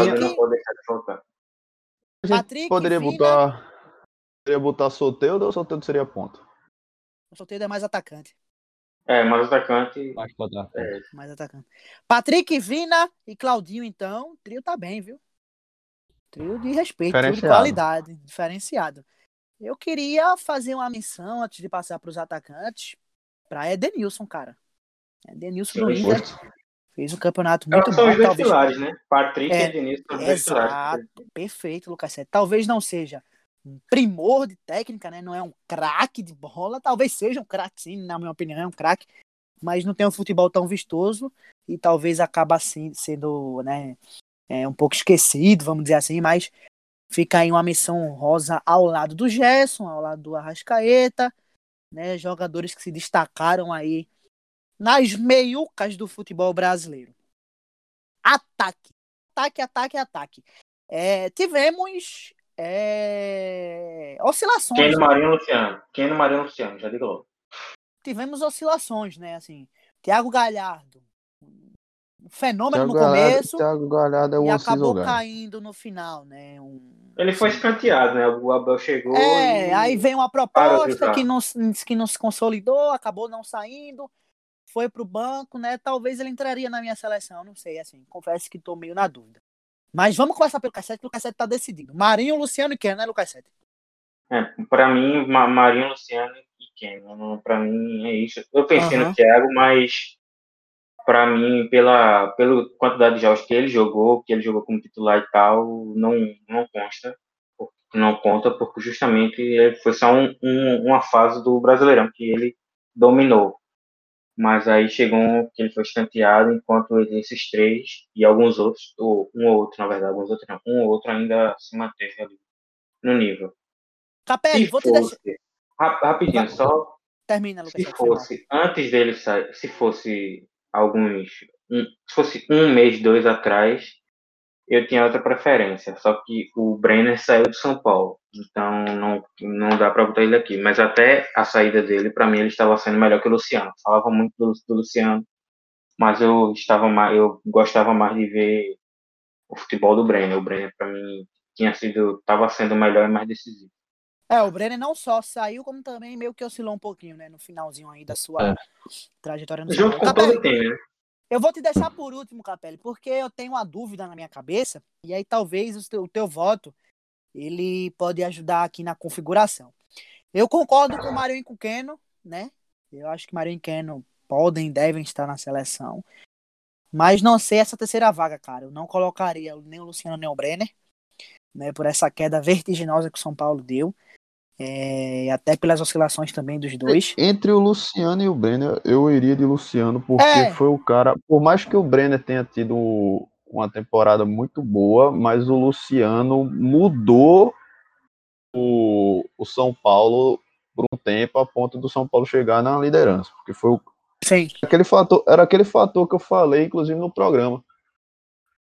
Patrick poderia Vina... botar. Poderia botar Soteldo ou Soteldo seria ponto? O Soteldo é mais atacante. É, mais atacante. Mais, é. mais atacante. Patrick, Vina e Claudinho, então. O trio tá bem, viu? Trio de respeito, trio de qualidade, diferenciado. Eu queria fazer uma menção antes de passar para os atacantes para Edenilson, cara. Edenilson do Inter fez um campeonato muito são bom. São os dois talvez... pilares, né? Patrick é, e Edenilson são os dois Exato, perfeito, Lucas Sete. Talvez não seja um primor de técnica, né? Não é um craque de bola. Talvez seja um craque, sim, na minha opinião, é um craque. Mas não tem um futebol tão vistoso e talvez acaba assim, sendo né, é, um pouco esquecido, vamos dizer assim, mas fica aí uma missão honrosa ao lado do Gerson, ao lado do Arrascaeta, né, jogadores que se destacaram aí nas meiucas do futebol brasileiro. Ataque, ataque, ataque, ataque. É, tivemos é, oscilações. Quem no Marinho Luciano? Quem no Marinho Luciano? Já ligou. Tivemos oscilações, né? Assim, Thiago Galhardo, fenômeno Thiago no começo Thiago Galhardo é e acabou caindo no final, né? Um... Ele foi escanteado, né? O Abel chegou. É, e... aí vem uma proposta que não, que não se consolidou, acabou não saindo, foi pro banco, né? Talvez ele entraria na minha seleção, não sei, assim, confesso que tô meio na dúvida. Mas vamos começar pelo Cassete, porque o Cassete tá decidido. Marinho, Luciano e Ken, né, Lucas Sete? É, pra mim, Marinho, Luciano e Ken. Pra mim é isso. Eu pensei uhum. no Thiago, mas para mim, pela, pela quantidade de jogos que ele jogou, que ele jogou como titular e tal, não, não consta, não conta, porque justamente foi só um, um, uma fase do Brasileirão que ele dominou. Mas aí chegou que ele foi escanteado, enquanto esses três e alguns outros, ou um ou outro, na verdade, alguns outros não, um ou outro ainda se manteve ali no nível. Capelli, vou fosse, te deixar... Rapidinho, só. Termina, Lucas. Se fosse, antes dele sair, se fosse alguns. Um, se fosse um mês, dois atrás, eu tinha outra preferência. Só que o Brenner saiu de São Paulo. Então não, não dá para botar ele aqui. Mas até a saída dele, para mim, ele estava sendo melhor que o Luciano. Falava muito do, do Luciano, mas eu estava mais, eu gostava mais de ver o futebol do Brenner. O Brenner, para mim, tinha sido, estava sendo melhor e mais decisivo. É, o Brenner não só saiu, como também meio que oscilou um pouquinho, né? No finalzinho aí da sua é. trajetória no Junto com todo né? Eu vou te deixar por último, Capelli, porque eu tenho uma dúvida na minha cabeça, e aí talvez o teu, o teu voto ele pode ajudar aqui na configuração. Eu concordo com o Marinho e com o Keno, né? Eu acho que Marinho e Keno podem, devem estar na seleção. Mas não sei essa terceira vaga, cara. Eu não colocaria nem o Luciano nem o Brenner, né? Por essa queda vertiginosa que o São Paulo deu. É, até pelas oscilações também dos dois. Entre o Luciano e o Brenner, eu iria de Luciano, porque é. foi o cara. Por mais que o Brenner tenha tido uma temporada muito boa, mas o Luciano mudou o, o São Paulo por um tempo a ponto do São Paulo chegar na liderança, porque foi o, Sim. aquele fator, era aquele fator que eu falei, inclusive no programa.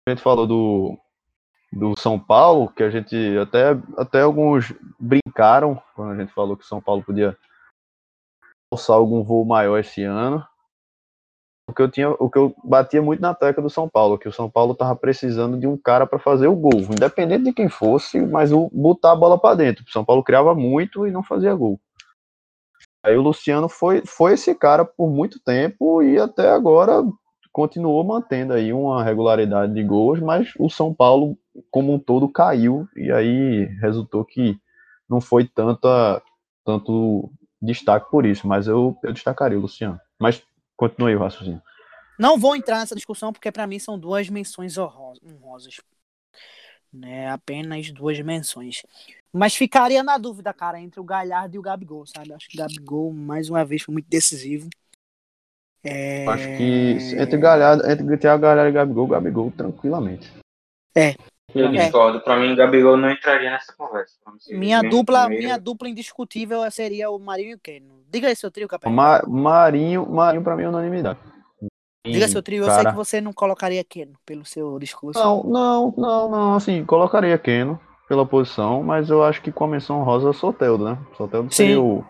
A gente falou do, do São Paulo, que a gente até, até alguns brincaram quando a gente falou que São Paulo podia alçar algum voo maior esse ano. O que eu tinha, o que eu batia muito na tecla do São Paulo, que o São Paulo tava precisando de um cara para fazer o gol, independente de quem fosse, mas o botar a bola para dentro. O São Paulo criava muito e não fazia gol. Aí o Luciano foi, foi esse cara por muito tempo e até agora continuou mantendo aí uma regularidade de gols, mas o São Paulo como um todo caiu e aí resultou que não foi tanta tanto destaque por isso, mas eu, eu destacaria Luciano. Mas Continue o raciocínio. Não vou entrar nessa discussão porque para mim são duas menções honrosas. Né? Apenas duas menções. Mas ficaria na dúvida, cara, entre o Galhardo e o Gabigol, sabe? Acho que o Gabigol, mais uma vez, foi muito decisivo. É... Acho que entre Galhardo, entre Thiago Galhardo e Gabigol, Gabigol tranquilamente. É. Eu é. discordo. Para mim, o Gabigol não entraria nessa conversa. Minha dupla, minha dupla indiscutível seria o Marinho e o Keno. Diga aí seu trio, Capel. Ma Marinho, Marinho para mim é unanimidade. Diga seu trio, cara... eu sei que você não colocaria Keno pelo seu discurso. Não, não, não, não, assim, colocaria Keno pela posição, mas eu acho que com a menção rosa Soteldo, né? Soteldo seria Sim. o.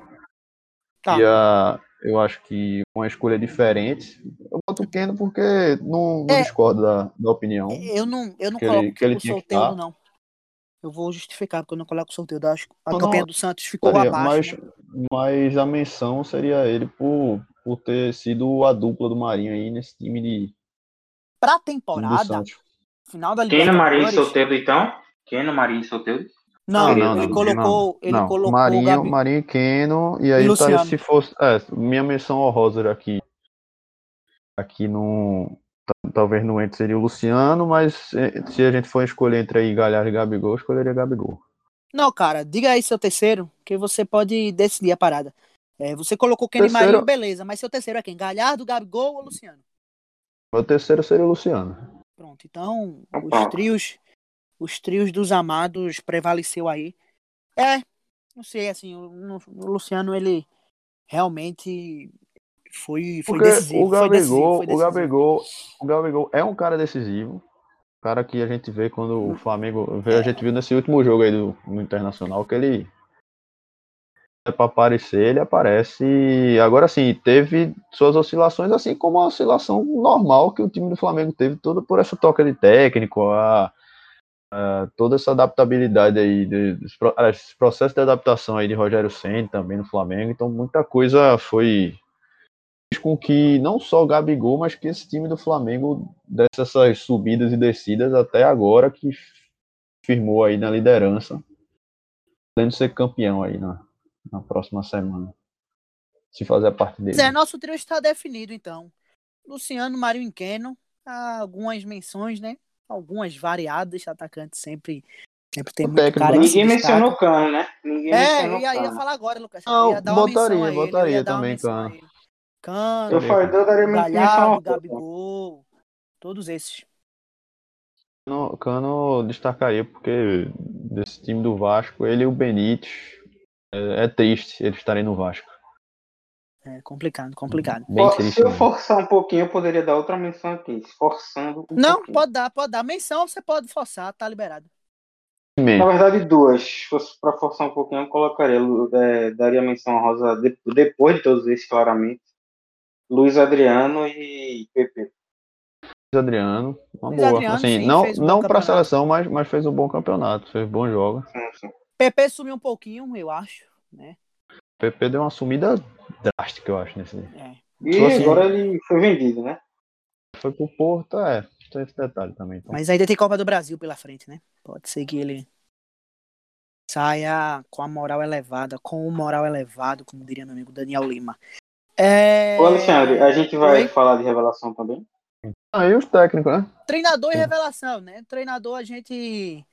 Tá. Ia, eu acho que uma escolha diferente. Eu boto o Keno porque não, não é, discordo da, da opinião. Eu não, eu não coloco ele, que ele o Soteldo, não. Eu vou justificar, porque eu não coloco o Soteldo. Acho que a não, campanha do Santos ficou seria, abaixo. Mas, né? mas a menção seria ele por, por ter sido a dupla do Marinho aí nesse time de. Pra temporada, final da Quem no Marinho e Soteldo, então? Quem no Marinho e Soteldo? Não, não, não, ele não, colocou. Não, ele não. colocou Marinho, Gabi... Marinho Keno, e aí e tá, se fosse. É, minha menção honrosa aqui. Aqui no. Talvez no entre seria o Luciano, mas é, se a gente for escolher entre aí Galhardo e Gabigol, eu escolheria Gabigol. Não, cara, diga aí seu terceiro, que você pode decidir a parada. É, você colocou Kenny terceiro... Marinho, beleza, mas seu terceiro é quem? Galhardo, Gabigol ou Luciano? Meu terceiro seria o Luciano. Pronto, então os trios os trios dos amados prevaleceu aí. É, não sei, assim, o, o Luciano, ele realmente foi, foi decisivo. O Gabigol. O, Gabigol, o Gabigol é um cara decisivo. Cara que a gente vê quando o Flamengo. A gente viu nesse último jogo aí do, Internacional que ele. É para aparecer, ele aparece. Agora sim, teve suas oscilações, assim como a oscilação normal que o time do Flamengo teve, toda por essa toca de técnico, a, Uh, toda essa adaptabilidade aí, de, esse processo de adaptação aí de Rogério Senna também no Flamengo, então muita coisa foi com que não só o Gabigol, mas que esse time do Flamengo dessas subidas e descidas até agora que firmou aí na liderança, podendo ser campeão aí na, na próxima semana, se fazer a parte dele. Zé, nosso trio está definido então. Luciano, Mário Inqueno, algumas menções, né? Algumas variadas, atacantes sempre sempre tem muito técnico, cara Ninguém mencionou o Cano, né? Ninguém é, e aí ia falar agora, Lucas. Não, ia dar botaria, botaria também, Cano. Cano, eu falei, eu daria Galhardo, Gabigol, todos esses. Cano, Cano destacaria porque desse time do Vasco, ele e o Benítez, é, é triste eles estarem no Vasco. É complicado, complicado. Bem triste, se eu forçar um pouquinho, eu poderia dar outra menção aqui. Forçando. Um não, pouquinho. pode dar, pode dar. Menção você pode forçar, tá liberado. Na verdade, duas. Se fosse para forçar um pouquinho, eu colocaria. É, daria menção rosa de, depois de todos esses, claramente. Luiz Adriano e Pepe. Adriano, uma Luiz boa. Adriano, assim, sim, não um não para a seleção, mas, mas fez um bom campeonato, fez bons jogos. PP sumiu um pouquinho, eu acho, né? PP deu uma sumida drástica, eu acho, nesse. É. E assim, agora ele foi vendido, né? Foi pro Porto, é. Tem esse detalhe também. Então. Mas ainda tem Copa do Brasil pela frente, né? Pode ser que ele saia com a moral elevada, com o moral elevado, como diria meu amigo Daniel Lima. É... Ô, Alexandre, a gente vai Oi? falar de revelação também? Aí ah, os técnicos, né? Treinador e revelação, né? Treinador a gente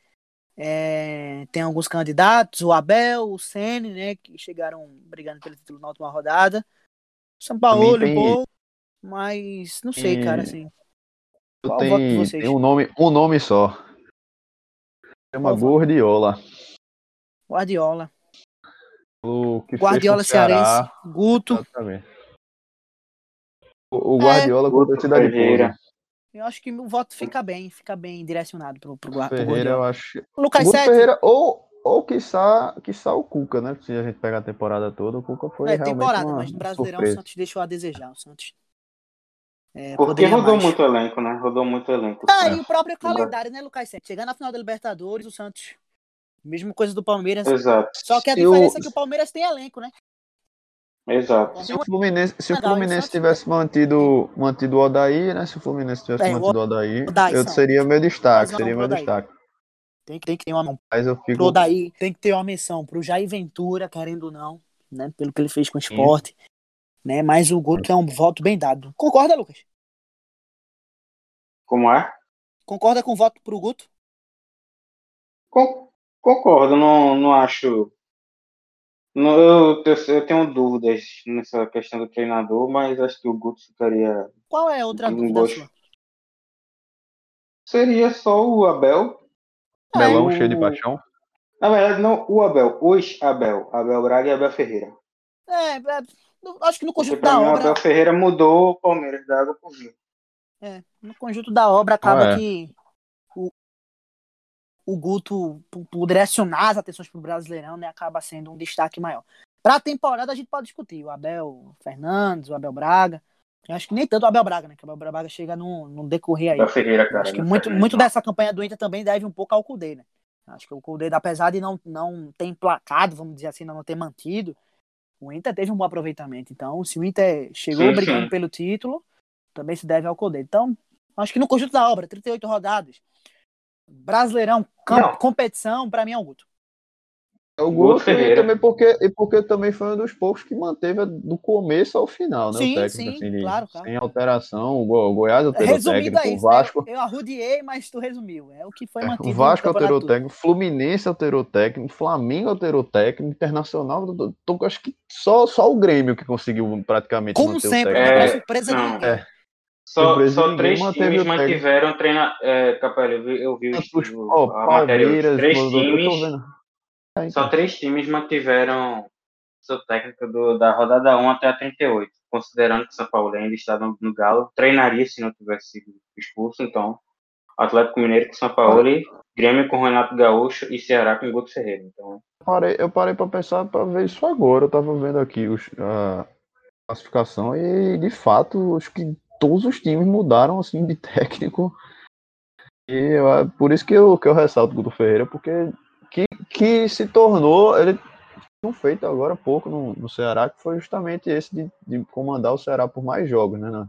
é, tem alguns candidatos, o Abel, o Sene, né? Que chegaram brigando pelo título na última rodada. São Paulo, tem... pouco, mas não sei, tem... cara, assim. Qual tem, tem um nome, um nome só. Chama Guardiola. Guardiola. O que Guardiola cearense. Guto. Exatamente. O, o Guardiola é, com a torcida de Eu acho que o voto fica bem, fica bem direcionado pro, pro, pro Ferreira, Guardiola. eu acho. O Lucas Sete. Ferreira, ou, ou quiçá, quiçá o Cuca, né? Se a gente pegar a temporada toda, o Cuca foi é, realmente temporada, uma, mas no Brasileirão surpresa. o Santos deixou a desejar. O Santos é, Porque rodou mais. muito elenco, né? Rodou muito elenco. Ah, e o próprio calendário, né, Lucas Sete? Chegando na final da Libertadores, o Santos. Mesma coisa do Palmeiras. Exato. Só que a diferença eu... é que o Palmeiras tem elenco, né? Exato. Se o Fluminense, se o Fluminense tivesse mantido, mantido o Odaí, né? Se o Fluminense tivesse é, mantido o Odaí, Odaí eu seria meu destaque, seria meu destaque. Tem que, tem que ter uma Mas eu fico... pro Odaí, tem que ter uma menção pro Jair Ventura, querendo ou não, né? Pelo que ele fez com o esporte. Sim. Né? Mas o Guto é um voto bem dado. Concorda, Lucas? Como é? Concorda com o voto pro Guto? Con concordo, não, não acho. Não, eu, eu, tenho dúvidas nessa questão do treinador, mas acho que o Guto ficaria. Qual é a outra dúvida gosto... sua? Seria só o Abel. Belão cheio de paixão? Na verdade, não o Abel, os Abel. Abel Braga e Abel Ferreira. É, é acho que no conjunto da mim, obra. Abel Ferreira mudou o Palmeiras da água por vinho. É, no conjunto da obra acaba ah, é. que o Guto, por, direcionar as atenções para o Brasileirão, né, acaba sendo um destaque maior. Para a temporada a gente pode discutir o Abel Fernandes, o Abel Braga. Eu acho que nem tanto o Abel Braga, né? Que o Abel Braga chega no, no decorrer aí. Abel Ferreira, cara, acho que muito, muito dessa campanha do Inter também deve um pouco ao Cudê, né? Acho que o Cudê, apesar de não, não ter emplacado, vamos dizer assim, não ter mantido, o Inter teve um bom aproveitamento. Então, se o Inter chegou sim, brigando sim. pelo título, também se deve ao Codê. Então, acho que no conjunto da obra, 38 rodadas, Brasileirão, competição, para mim é o Guto. É o Guto e também porque, e porque também foi um dos poucos que manteve do começo ao final, né? Sim, o técnico, sim, assim, claro, claro. Sem alteração, o, Go, o Goiás alterou o técnico, é isso, o Vasco... Eu, eu arrudiei, mas tu resumiu, é o que foi mantido. O Vasco alterou o técnico, Fluminense alterou o técnico, Flamengo alterou o técnico, Internacional, tô, acho que só, só o Grêmio que conseguiu praticamente Como manter sempre, o técnico. É, surpresa não, de É. Só, só três times mantiveram treina. É, Capela, eu vi, eu vi o, oh, a matéria. Três times. Então. Só três times mantiveram seu técnico do, da rodada 1 até a 38. Considerando que o São Paulo ainda está no, no Galo, treinaria se não tivesse sido expulso. Então, Atlético Mineiro com São Paulo, Grêmio com Renato Gaúcho e Ceará com Guto Ferreira. Então, eu parei, eu parei para pensar para ver isso agora. Eu tava vendo aqui os, a classificação e de fato acho que todos os times mudaram assim de técnico. E eu, por isso que eu, que eu ressalto o Guto Ferreira, porque que, que se tornou, ele um feito agora há pouco no, no Ceará, que foi justamente esse de, de comandar o Ceará por mais jogos, né? né?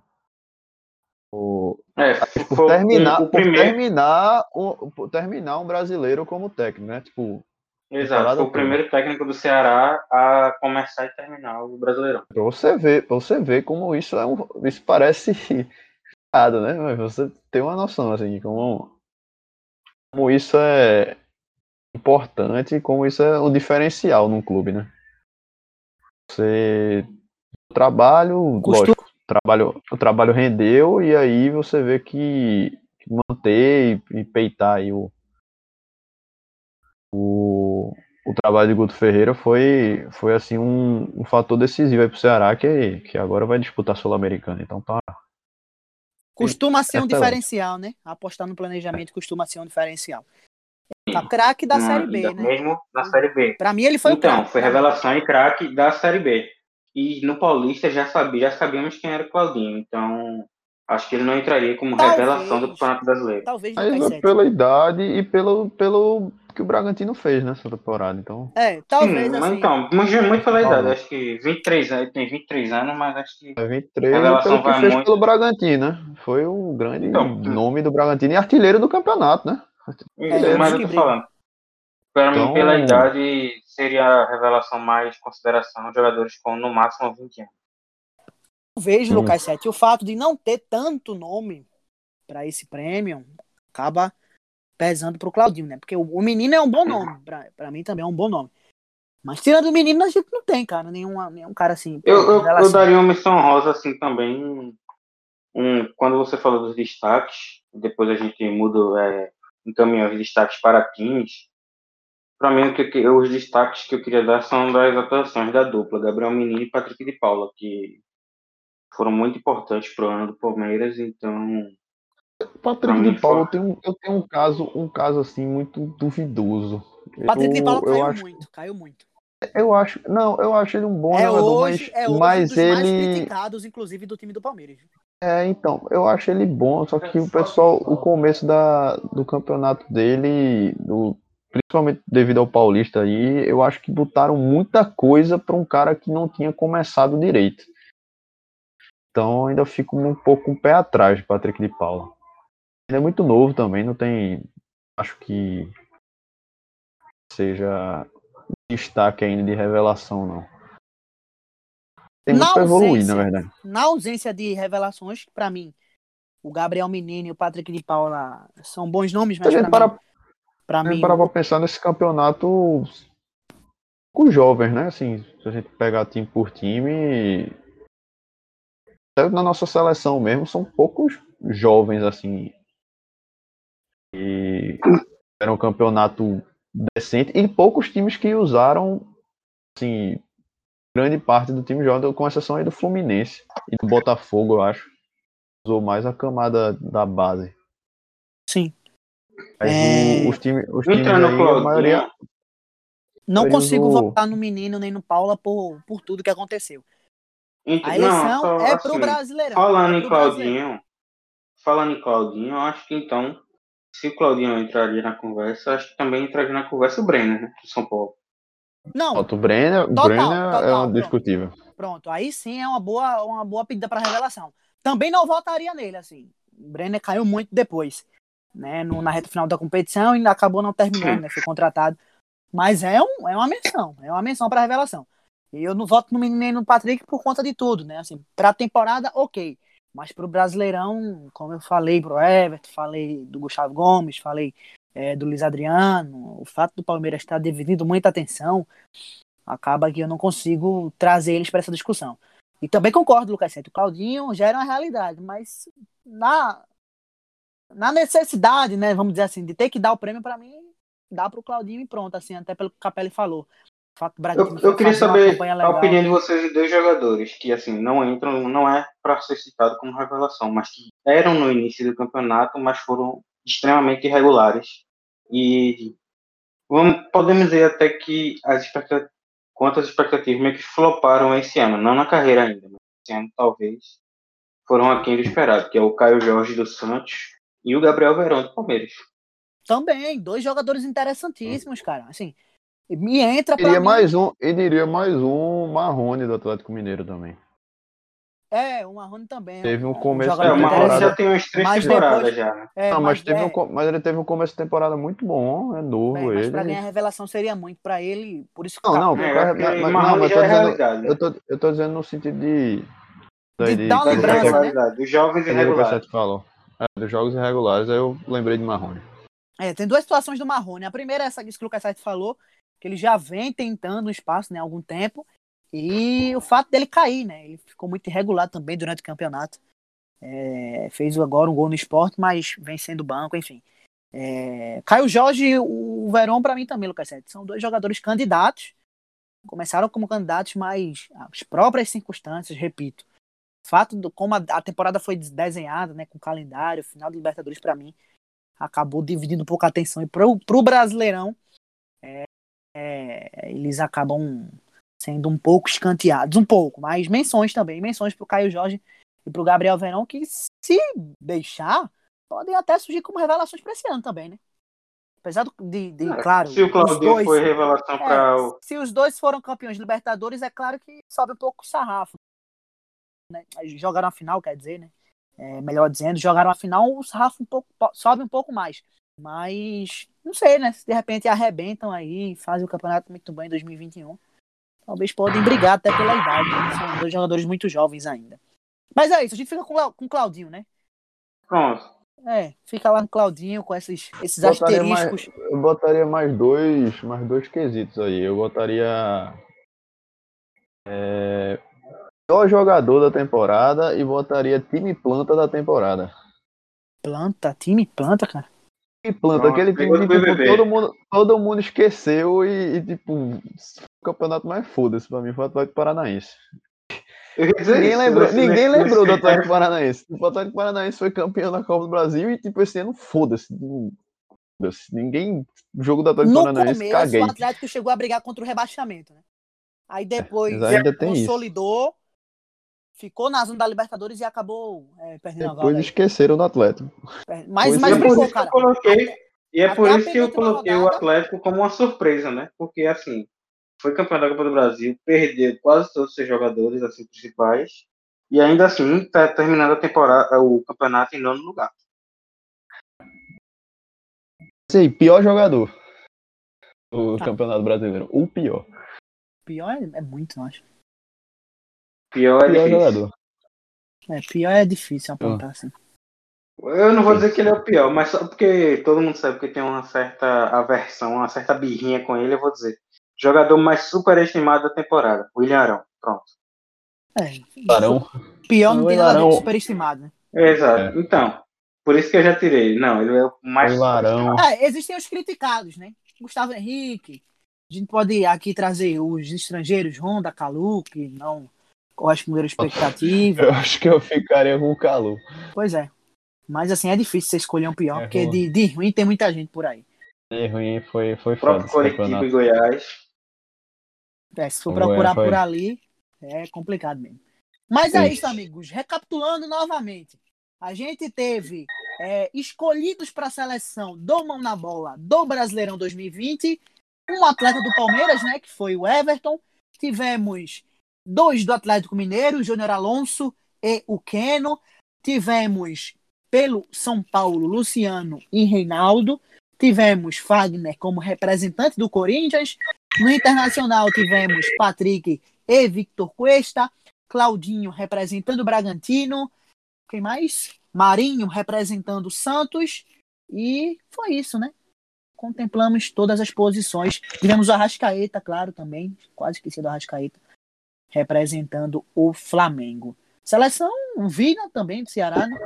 O, é, por terminar, o por terminar, o, por terminar um brasileiro como técnico, né? Tipo, Exato, foi o primeiro técnico do Ceará a começar e terminar o Brasileirão. Pra você ver, pra você ver como isso é um, isso parece errado, né? Mas você tem uma noção assim, como, como isso é importante, como isso é um diferencial num clube, né? Você o trabalho, Custo... lógico, o trabalho, o trabalho rendeu e aí você vê que manter e, e peitar aí o o, o trabalho de Guto Ferreira foi, foi assim um, um fator decisivo aí pro Ceará, que, que agora vai disputar a Sul-Americana. Então tá. Costuma ser um diferencial, né? Apostar no planejamento costuma ser um diferencial. Tá craque da Série B, né? Mesmo na Série B. Pra mim ele foi Então, craque, foi revelação e craque da Série B. E no Paulista já sabia, já sabíamos quem era o Claudinho. Então, acho que ele não entraria como talvez, revelação do Campeonato Brasileiro. Talvez Mas é pela idade e pelo, pelo que o Bragantino fez nessa temporada, então. É, talvez Sim, assim. Mas então, muito, muito pela idade, acho que 23 anos, tem 23 anos, mas acho que é 23 revelação pelo que fez muito... pelo Bragantino, né? Foi o grande então, nome do Bragantino e artilheiro do campeonato, né? É, mas eu tô falando. Para então... mim, pela idade, seria a revelação mais consideração de jogadores com no máximo 20 anos. Eu vejo, hum. Lucas Sete, o fato de não ter tanto nome para esse prêmio acaba pesando pro Claudinho, né? Porque o, menino é um bom nome, para mim também é um bom nome. Mas tirando o menino, a gente não tem, cara, nenhum, nenhum cara assim. Eu, eu, eu daria uma missão rosa assim também. Um, quando você falou dos destaques, depois a gente muda, é, encaminha os destaques para times. Para mim, o que, os destaques que eu queria dar são das atuações da dupla, Gabriel Menino e Patrick de Paula, que foram muito importantes para o ano do Palmeiras, então Patrick de Paula, eu tenho, eu tenho um caso, um caso assim muito duvidoso. Patrick eu, de Paula caiu acho, muito, caiu muito. Eu acho, não, eu acho ele um bom é jogador, hoje, mas, é hoje mas um dos ele mais criticados, inclusive do time do Palmeiras. É, então, eu acho ele bom, só que o pessoal, o começo da, do campeonato dele, do, principalmente devido ao Paulista aí, eu acho que botaram muita coisa para um cara que não tinha começado direito. Então ainda fico um pouco com um o pé atrás de Patrick de Paula. Ele é muito novo também, não tem. Acho que seja destaque ainda de revelação, não. Tem muito para evoluir, na verdade. Na ausência de revelações, para mim, o Gabriel Menino e o Patrick de Paula são bons nomes, mas para mim, pra mim. Para pensar nesse campeonato com jovens, né? Assim, se a gente pegar time por time, até na nossa seleção mesmo, são poucos jovens, assim, era um campeonato decente e poucos times que usaram assim grande parte do time joga com exceção aí do Fluminense e do Botafogo eu acho usou mais a camada da base. Sim. Mas é... os times os times aí, a maioria não consigo usou... votar no menino nem no Paula por, por tudo que aconteceu. Então, a eleição não, é assim, pro Brasileirão falando é em Claudinho falando em Claudinho eu acho que então se o Claudinho entraria na conversa, acho que também entraria na conversa o Brenner, né, do São Paulo. Não. O Brenner, total, Brenner total, é discutível. Pronto, aí sim é uma boa, uma boa pedida para revelação. Também não votaria nele, assim. O Brenner caiu muito depois, né, no, na reta final da competição e acabou não terminando, né, foi contratado. Mas é, um, é uma menção, é uma menção para revelação. E eu não voto no menino nem no Patrick por conta de tudo, né? Assim, pra temporada, ok. Mas para o Brasileirão, como eu falei pro Everton, falei do Gustavo Gomes, falei é, do Luiz Adriano, o fato do Palmeiras estar dividindo muita atenção acaba que eu não consigo trazer eles para essa discussão. E também concordo, Lucas Santos, o Claudinho já era uma realidade, mas na, na necessidade, né, vamos dizer assim, de ter que dar o prêmio para mim, dá para o Claudinho e pronto, assim, até pelo que o Capelli falou. Eu, eu queria saber a opinião de vocês de dois jogadores que assim não entram, não é para ser citado como revelação, mas que eram no início do campeonato, mas foram extremamente irregulares e vamos, podemos dizer até que as expectativas, quantas expectativas meio que floparam esse ano, não na carreira ainda, mas esse ano talvez foram aquém do esperado, que é o Caio Jorge do Santos e o Gabriel Verão do Palmeiras. Também, dois jogadores interessantíssimos, cara. Assim, me entra para mais um, e diria mais um Marrone do Atlético Mineiro também. É, o Marrone também. É teve um começo um é, o Marrone já tem umas três mas temporadas depois, já, né? É, Não, mas, mas, teve é, um, mas ele teve um começo de temporada muito bom, é novo é, mas ele. Pra mim a revelação seria muito pra ele, por isso que Não, não, é, pra, mas, não, mas tô dizendo, eu, tô, eu tô dizendo no sentido de... De, de dar lembrança, né? Dos jovens irregulares. Falou. É, dos jogos irregulares, aí eu lembrei de Marrone. É, tem duas situações do Marrone. A primeira é essa que o Lucas falou, que ele já vem tentando o espaço né, há algum tempo. E o fato dele cair, né? Ele ficou muito irregular também durante o campeonato. É, fez agora um gol no esporte, mas vem sendo banco, enfim. É, Caio Jorge e o Verón, para mim também, Lucas Sete, são dois jogadores candidatos. Começaram como candidatos, mas as próprias circunstâncias, repito. O fato de como a, a temporada foi desenhada, né, com o calendário, final do Libertadores, para mim, acabou dividindo um pouco a atenção. E pro, pro Brasileirão, é, eles acabam sendo um pouco escanteados, um pouco, mas menções também, menções para o Caio Jorge e para o Gabriel Verão, que se deixar, podem até surgir como revelações para esse ano também, né? Apesar de, de é, claro. Se o Claudinho dois, foi revelação é, para o. Se os dois foram campeões de Libertadores, é claro que sobe um pouco o sarrafo. Né? Jogaram a final, quer dizer, né? É, melhor dizendo, jogaram a final, o sarrafo um pouco, sobe um pouco mais. Mas, não sei, né? Se de repente arrebentam aí, fazem o campeonato muito bem em 2021. Talvez podem brigar até pela idade. Né? São dois jogadores muito jovens ainda. Mas é isso, a gente fica com, com o Claudinho, né? Pronto. É, fica lá no Claudinho com esses, esses asteriscos. Mais, eu botaria mais dois, mais dois quesitos aí. Eu botaria é, pior jogador da temporada e botaria time planta da temporada. Planta? Time planta, cara? Planta, aquele time que tipo, todo, mundo, todo mundo esqueceu e, e tipo, o campeonato mais foda-se pra mim foi o Atlético Paranaense. Ninguém lembrou, ninguém lembrou do Atlético Paranaense. O Atlético Paranaense foi campeão da Copa do Brasil e, tipo, esse ano, foda-se. Ninguém. O jogo do Atlético no Paranaense. Começo, caguei. o Atlético chegou a brigar contra o rebaixamento, né? Aí depois é, consolidou, isso. Ficou na zona da Libertadores e acabou é, perdendo depois esqueceram do Atlético. Mas, mas é por isso cara. Coloquei, e é por isso que eu coloquei rodada, o Atlético como uma surpresa, né? Porque assim, foi campeão da Copa do Brasil, perdeu quase todos os seus jogadores assim, principais, e ainda assim está terminando a temporada, o campeonato em nono lugar. Sim, pior jogador do tá. Campeonato Brasileiro. O pior. Pior é, é muito, eu acho. Pior é pior difícil. jogador. É, pior é difícil apontar, assim. Eu não vou dizer que ele é o pior, mas só porque todo mundo sabe que tem uma certa aversão, uma certa birrinha com ele, eu vou dizer. Jogador mais superestimado da temporada. William Arão. Pronto. É. Arão. Pior não tem nada superestimado, né? Exato. É. Então, por isso que eu já tirei. Não, ele é o mais. O Arão. É, existem os criticados, né? Gustavo Henrique. A gente pode aqui trazer os estrangeiros, Honda, Calu, que não corresponderam à expectativa. Eu acho que eu ficaria com o Calu. Pois é. Mas assim, é difícil você escolher um pior, é porque de, de ruim tem muita gente por aí. De ruim foi, foi foda. Coritiba e Goiás. É, se for procurar por ali, é complicado mesmo. Mas é isso, amigos. Recapitulando novamente. A gente teve é, escolhidos para a seleção do Mão na Bola do Brasileirão 2020 um atleta do Palmeiras, né, que foi o Everton. Tivemos dois do Atlético Mineiro, Júnior Alonso e o Keno. Tivemos pelo São Paulo, Luciano e Reinaldo. Tivemos Fagner como representante do Corinthians. No Internacional tivemos Patrick e Victor Cuesta, Claudinho representando o Bragantino, quem mais? Marinho representando o Santos e foi isso, né? Contemplamos todas as posições. Tivemos o Arrascaeta, claro, também, quase esqueci do Arrascaeta, representando o Flamengo. Seleção Vina também do Ceará, né?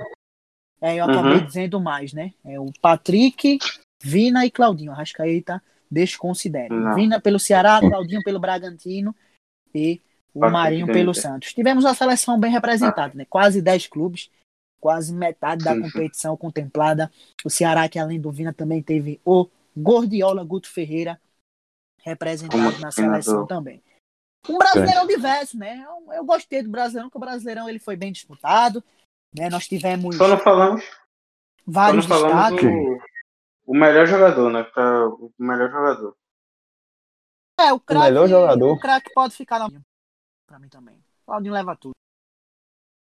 É, eu acabei uhum. dizendo mais, né? É o Patrick, Vina e Claudinho. Arrascaeta desconsidere. Não. Vina pelo Ceará, Claudinho pelo Bragantino e o Pode Marinho pelo Santos. Tivemos uma seleção bem representada, né? Quase 10 clubes, quase metade da competição contemplada. O Ceará, que além do Vina, também teve o Gordiola Guto Ferreira representado na seleção também. Um brasileirão diverso, né? Eu, eu, gostei do brasileirão, porque o brasileirão ele foi bem disputado. Né? Nós tivemos. Só não falamos. Vários Só não falamos do, o melhor jogador, né? Pra, o melhor jogador. É, o craque. O melhor jogador. O craque pode ficar na. Pra mim também. Claudinho leva tudo.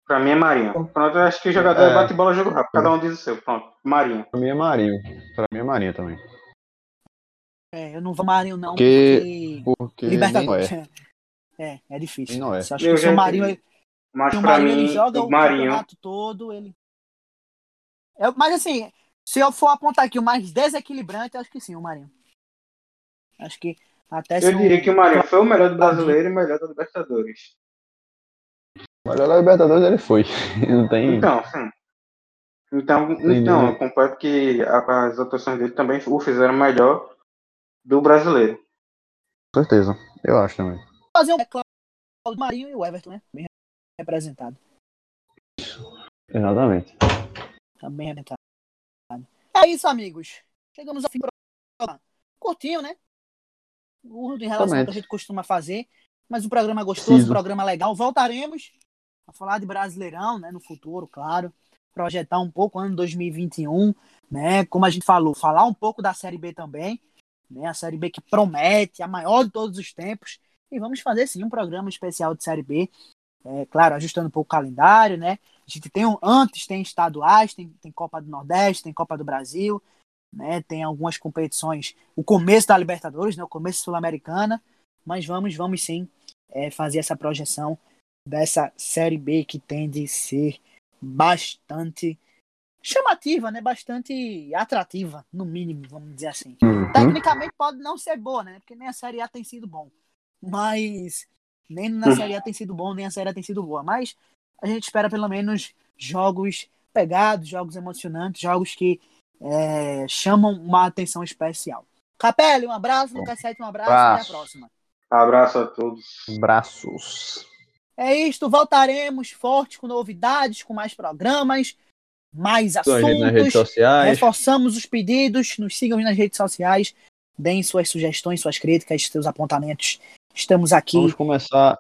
Pra mim é Marinho. Pronto, eu acho que jogador é, bate bola jogo rápido. Cada um diz o seu. Pronto. Marinho. Pra mim é Marinho. Pra mim é Marinho também. É, eu não vou Marinho, não. Porque. porque Libertadores. É. é, é difícil. Não é. Você acha que o Marinho. Mas o Marinho, mim, ele joga o, o Marinho... campeonato todo, ele. É, mas assim, se eu for apontar aqui o mais desequilibrante, acho que sim, o Marinho. Acho que até Eu diria que o Marinho foi o melhor do brasileiro e o melhor da Libertadores. O melhor da Libertadores ele foi. Não tem. Então, sim. Então, então eu completo que as atuações dele também o fizeram melhor do brasileiro. Com certeza, eu acho também. Fazer um o Marinho e o Everton, né? Bem representado. Exatamente. Tá bem representado. É isso, amigos. Chegamos ao fim do programa. Curtinho, né? Curto em relação ao que a gente costuma fazer. Mas um programa gostoso, um programa legal. Voltaremos a falar de Brasileirão, né? No futuro, claro. projetar um pouco o ano 2021, né? Como a gente falou, falar um pouco da Série B também, né? A Série B que promete, a maior de todos os tempos. E vamos fazer sim um programa especial de Série B. É, claro, ajustando um pouco o calendário, né? A gente tem um, antes tem estaduais, tem, tem Copa do Nordeste, tem Copa do Brasil, né? Tem algumas competições, o começo da Libertadores, né? O começo sul-americana, mas vamos, vamos sim é, fazer essa projeção dessa série B que tende a ser bastante chamativa, né? Bastante atrativa, no mínimo, vamos dizer assim. Uhum. Tecnicamente pode não ser boa, né? Porque nem a série A tem sido bom, mas nem na uhum. série A tem sido bom, nem a série A tem sido boa, mas a gente espera pelo menos jogos pegados, jogos emocionantes, jogos que é, chamam uma atenção especial. Capelli, um abraço, Lucas Sete, um abraço, abraço. até a próxima. Abraço a todos. Abraços. É isto, voltaremos forte com novidades, com mais programas, mais assuntos. Nas redes sociais. Reforçamos os pedidos, nos sigam nas redes sociais, deem suas sugestões, suas críticas, seus apontamentos. Estamos aqui. Vamos começar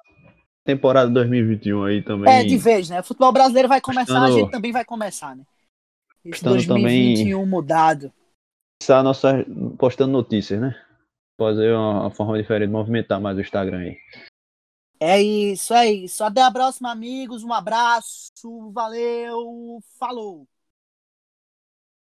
temporada 2021 aí também. É, de vez, né? O futebol brasileiro vai começar, postando, a gente também vai começar, né? Esse 2021 também, mudado. A nossa, postando notícias, né? Fazer uma, uma forma diferente, movimentar mais o Instagram aí. É isso, é isso. Até a próxima, amigos. Um abraço. Valeu. Falou.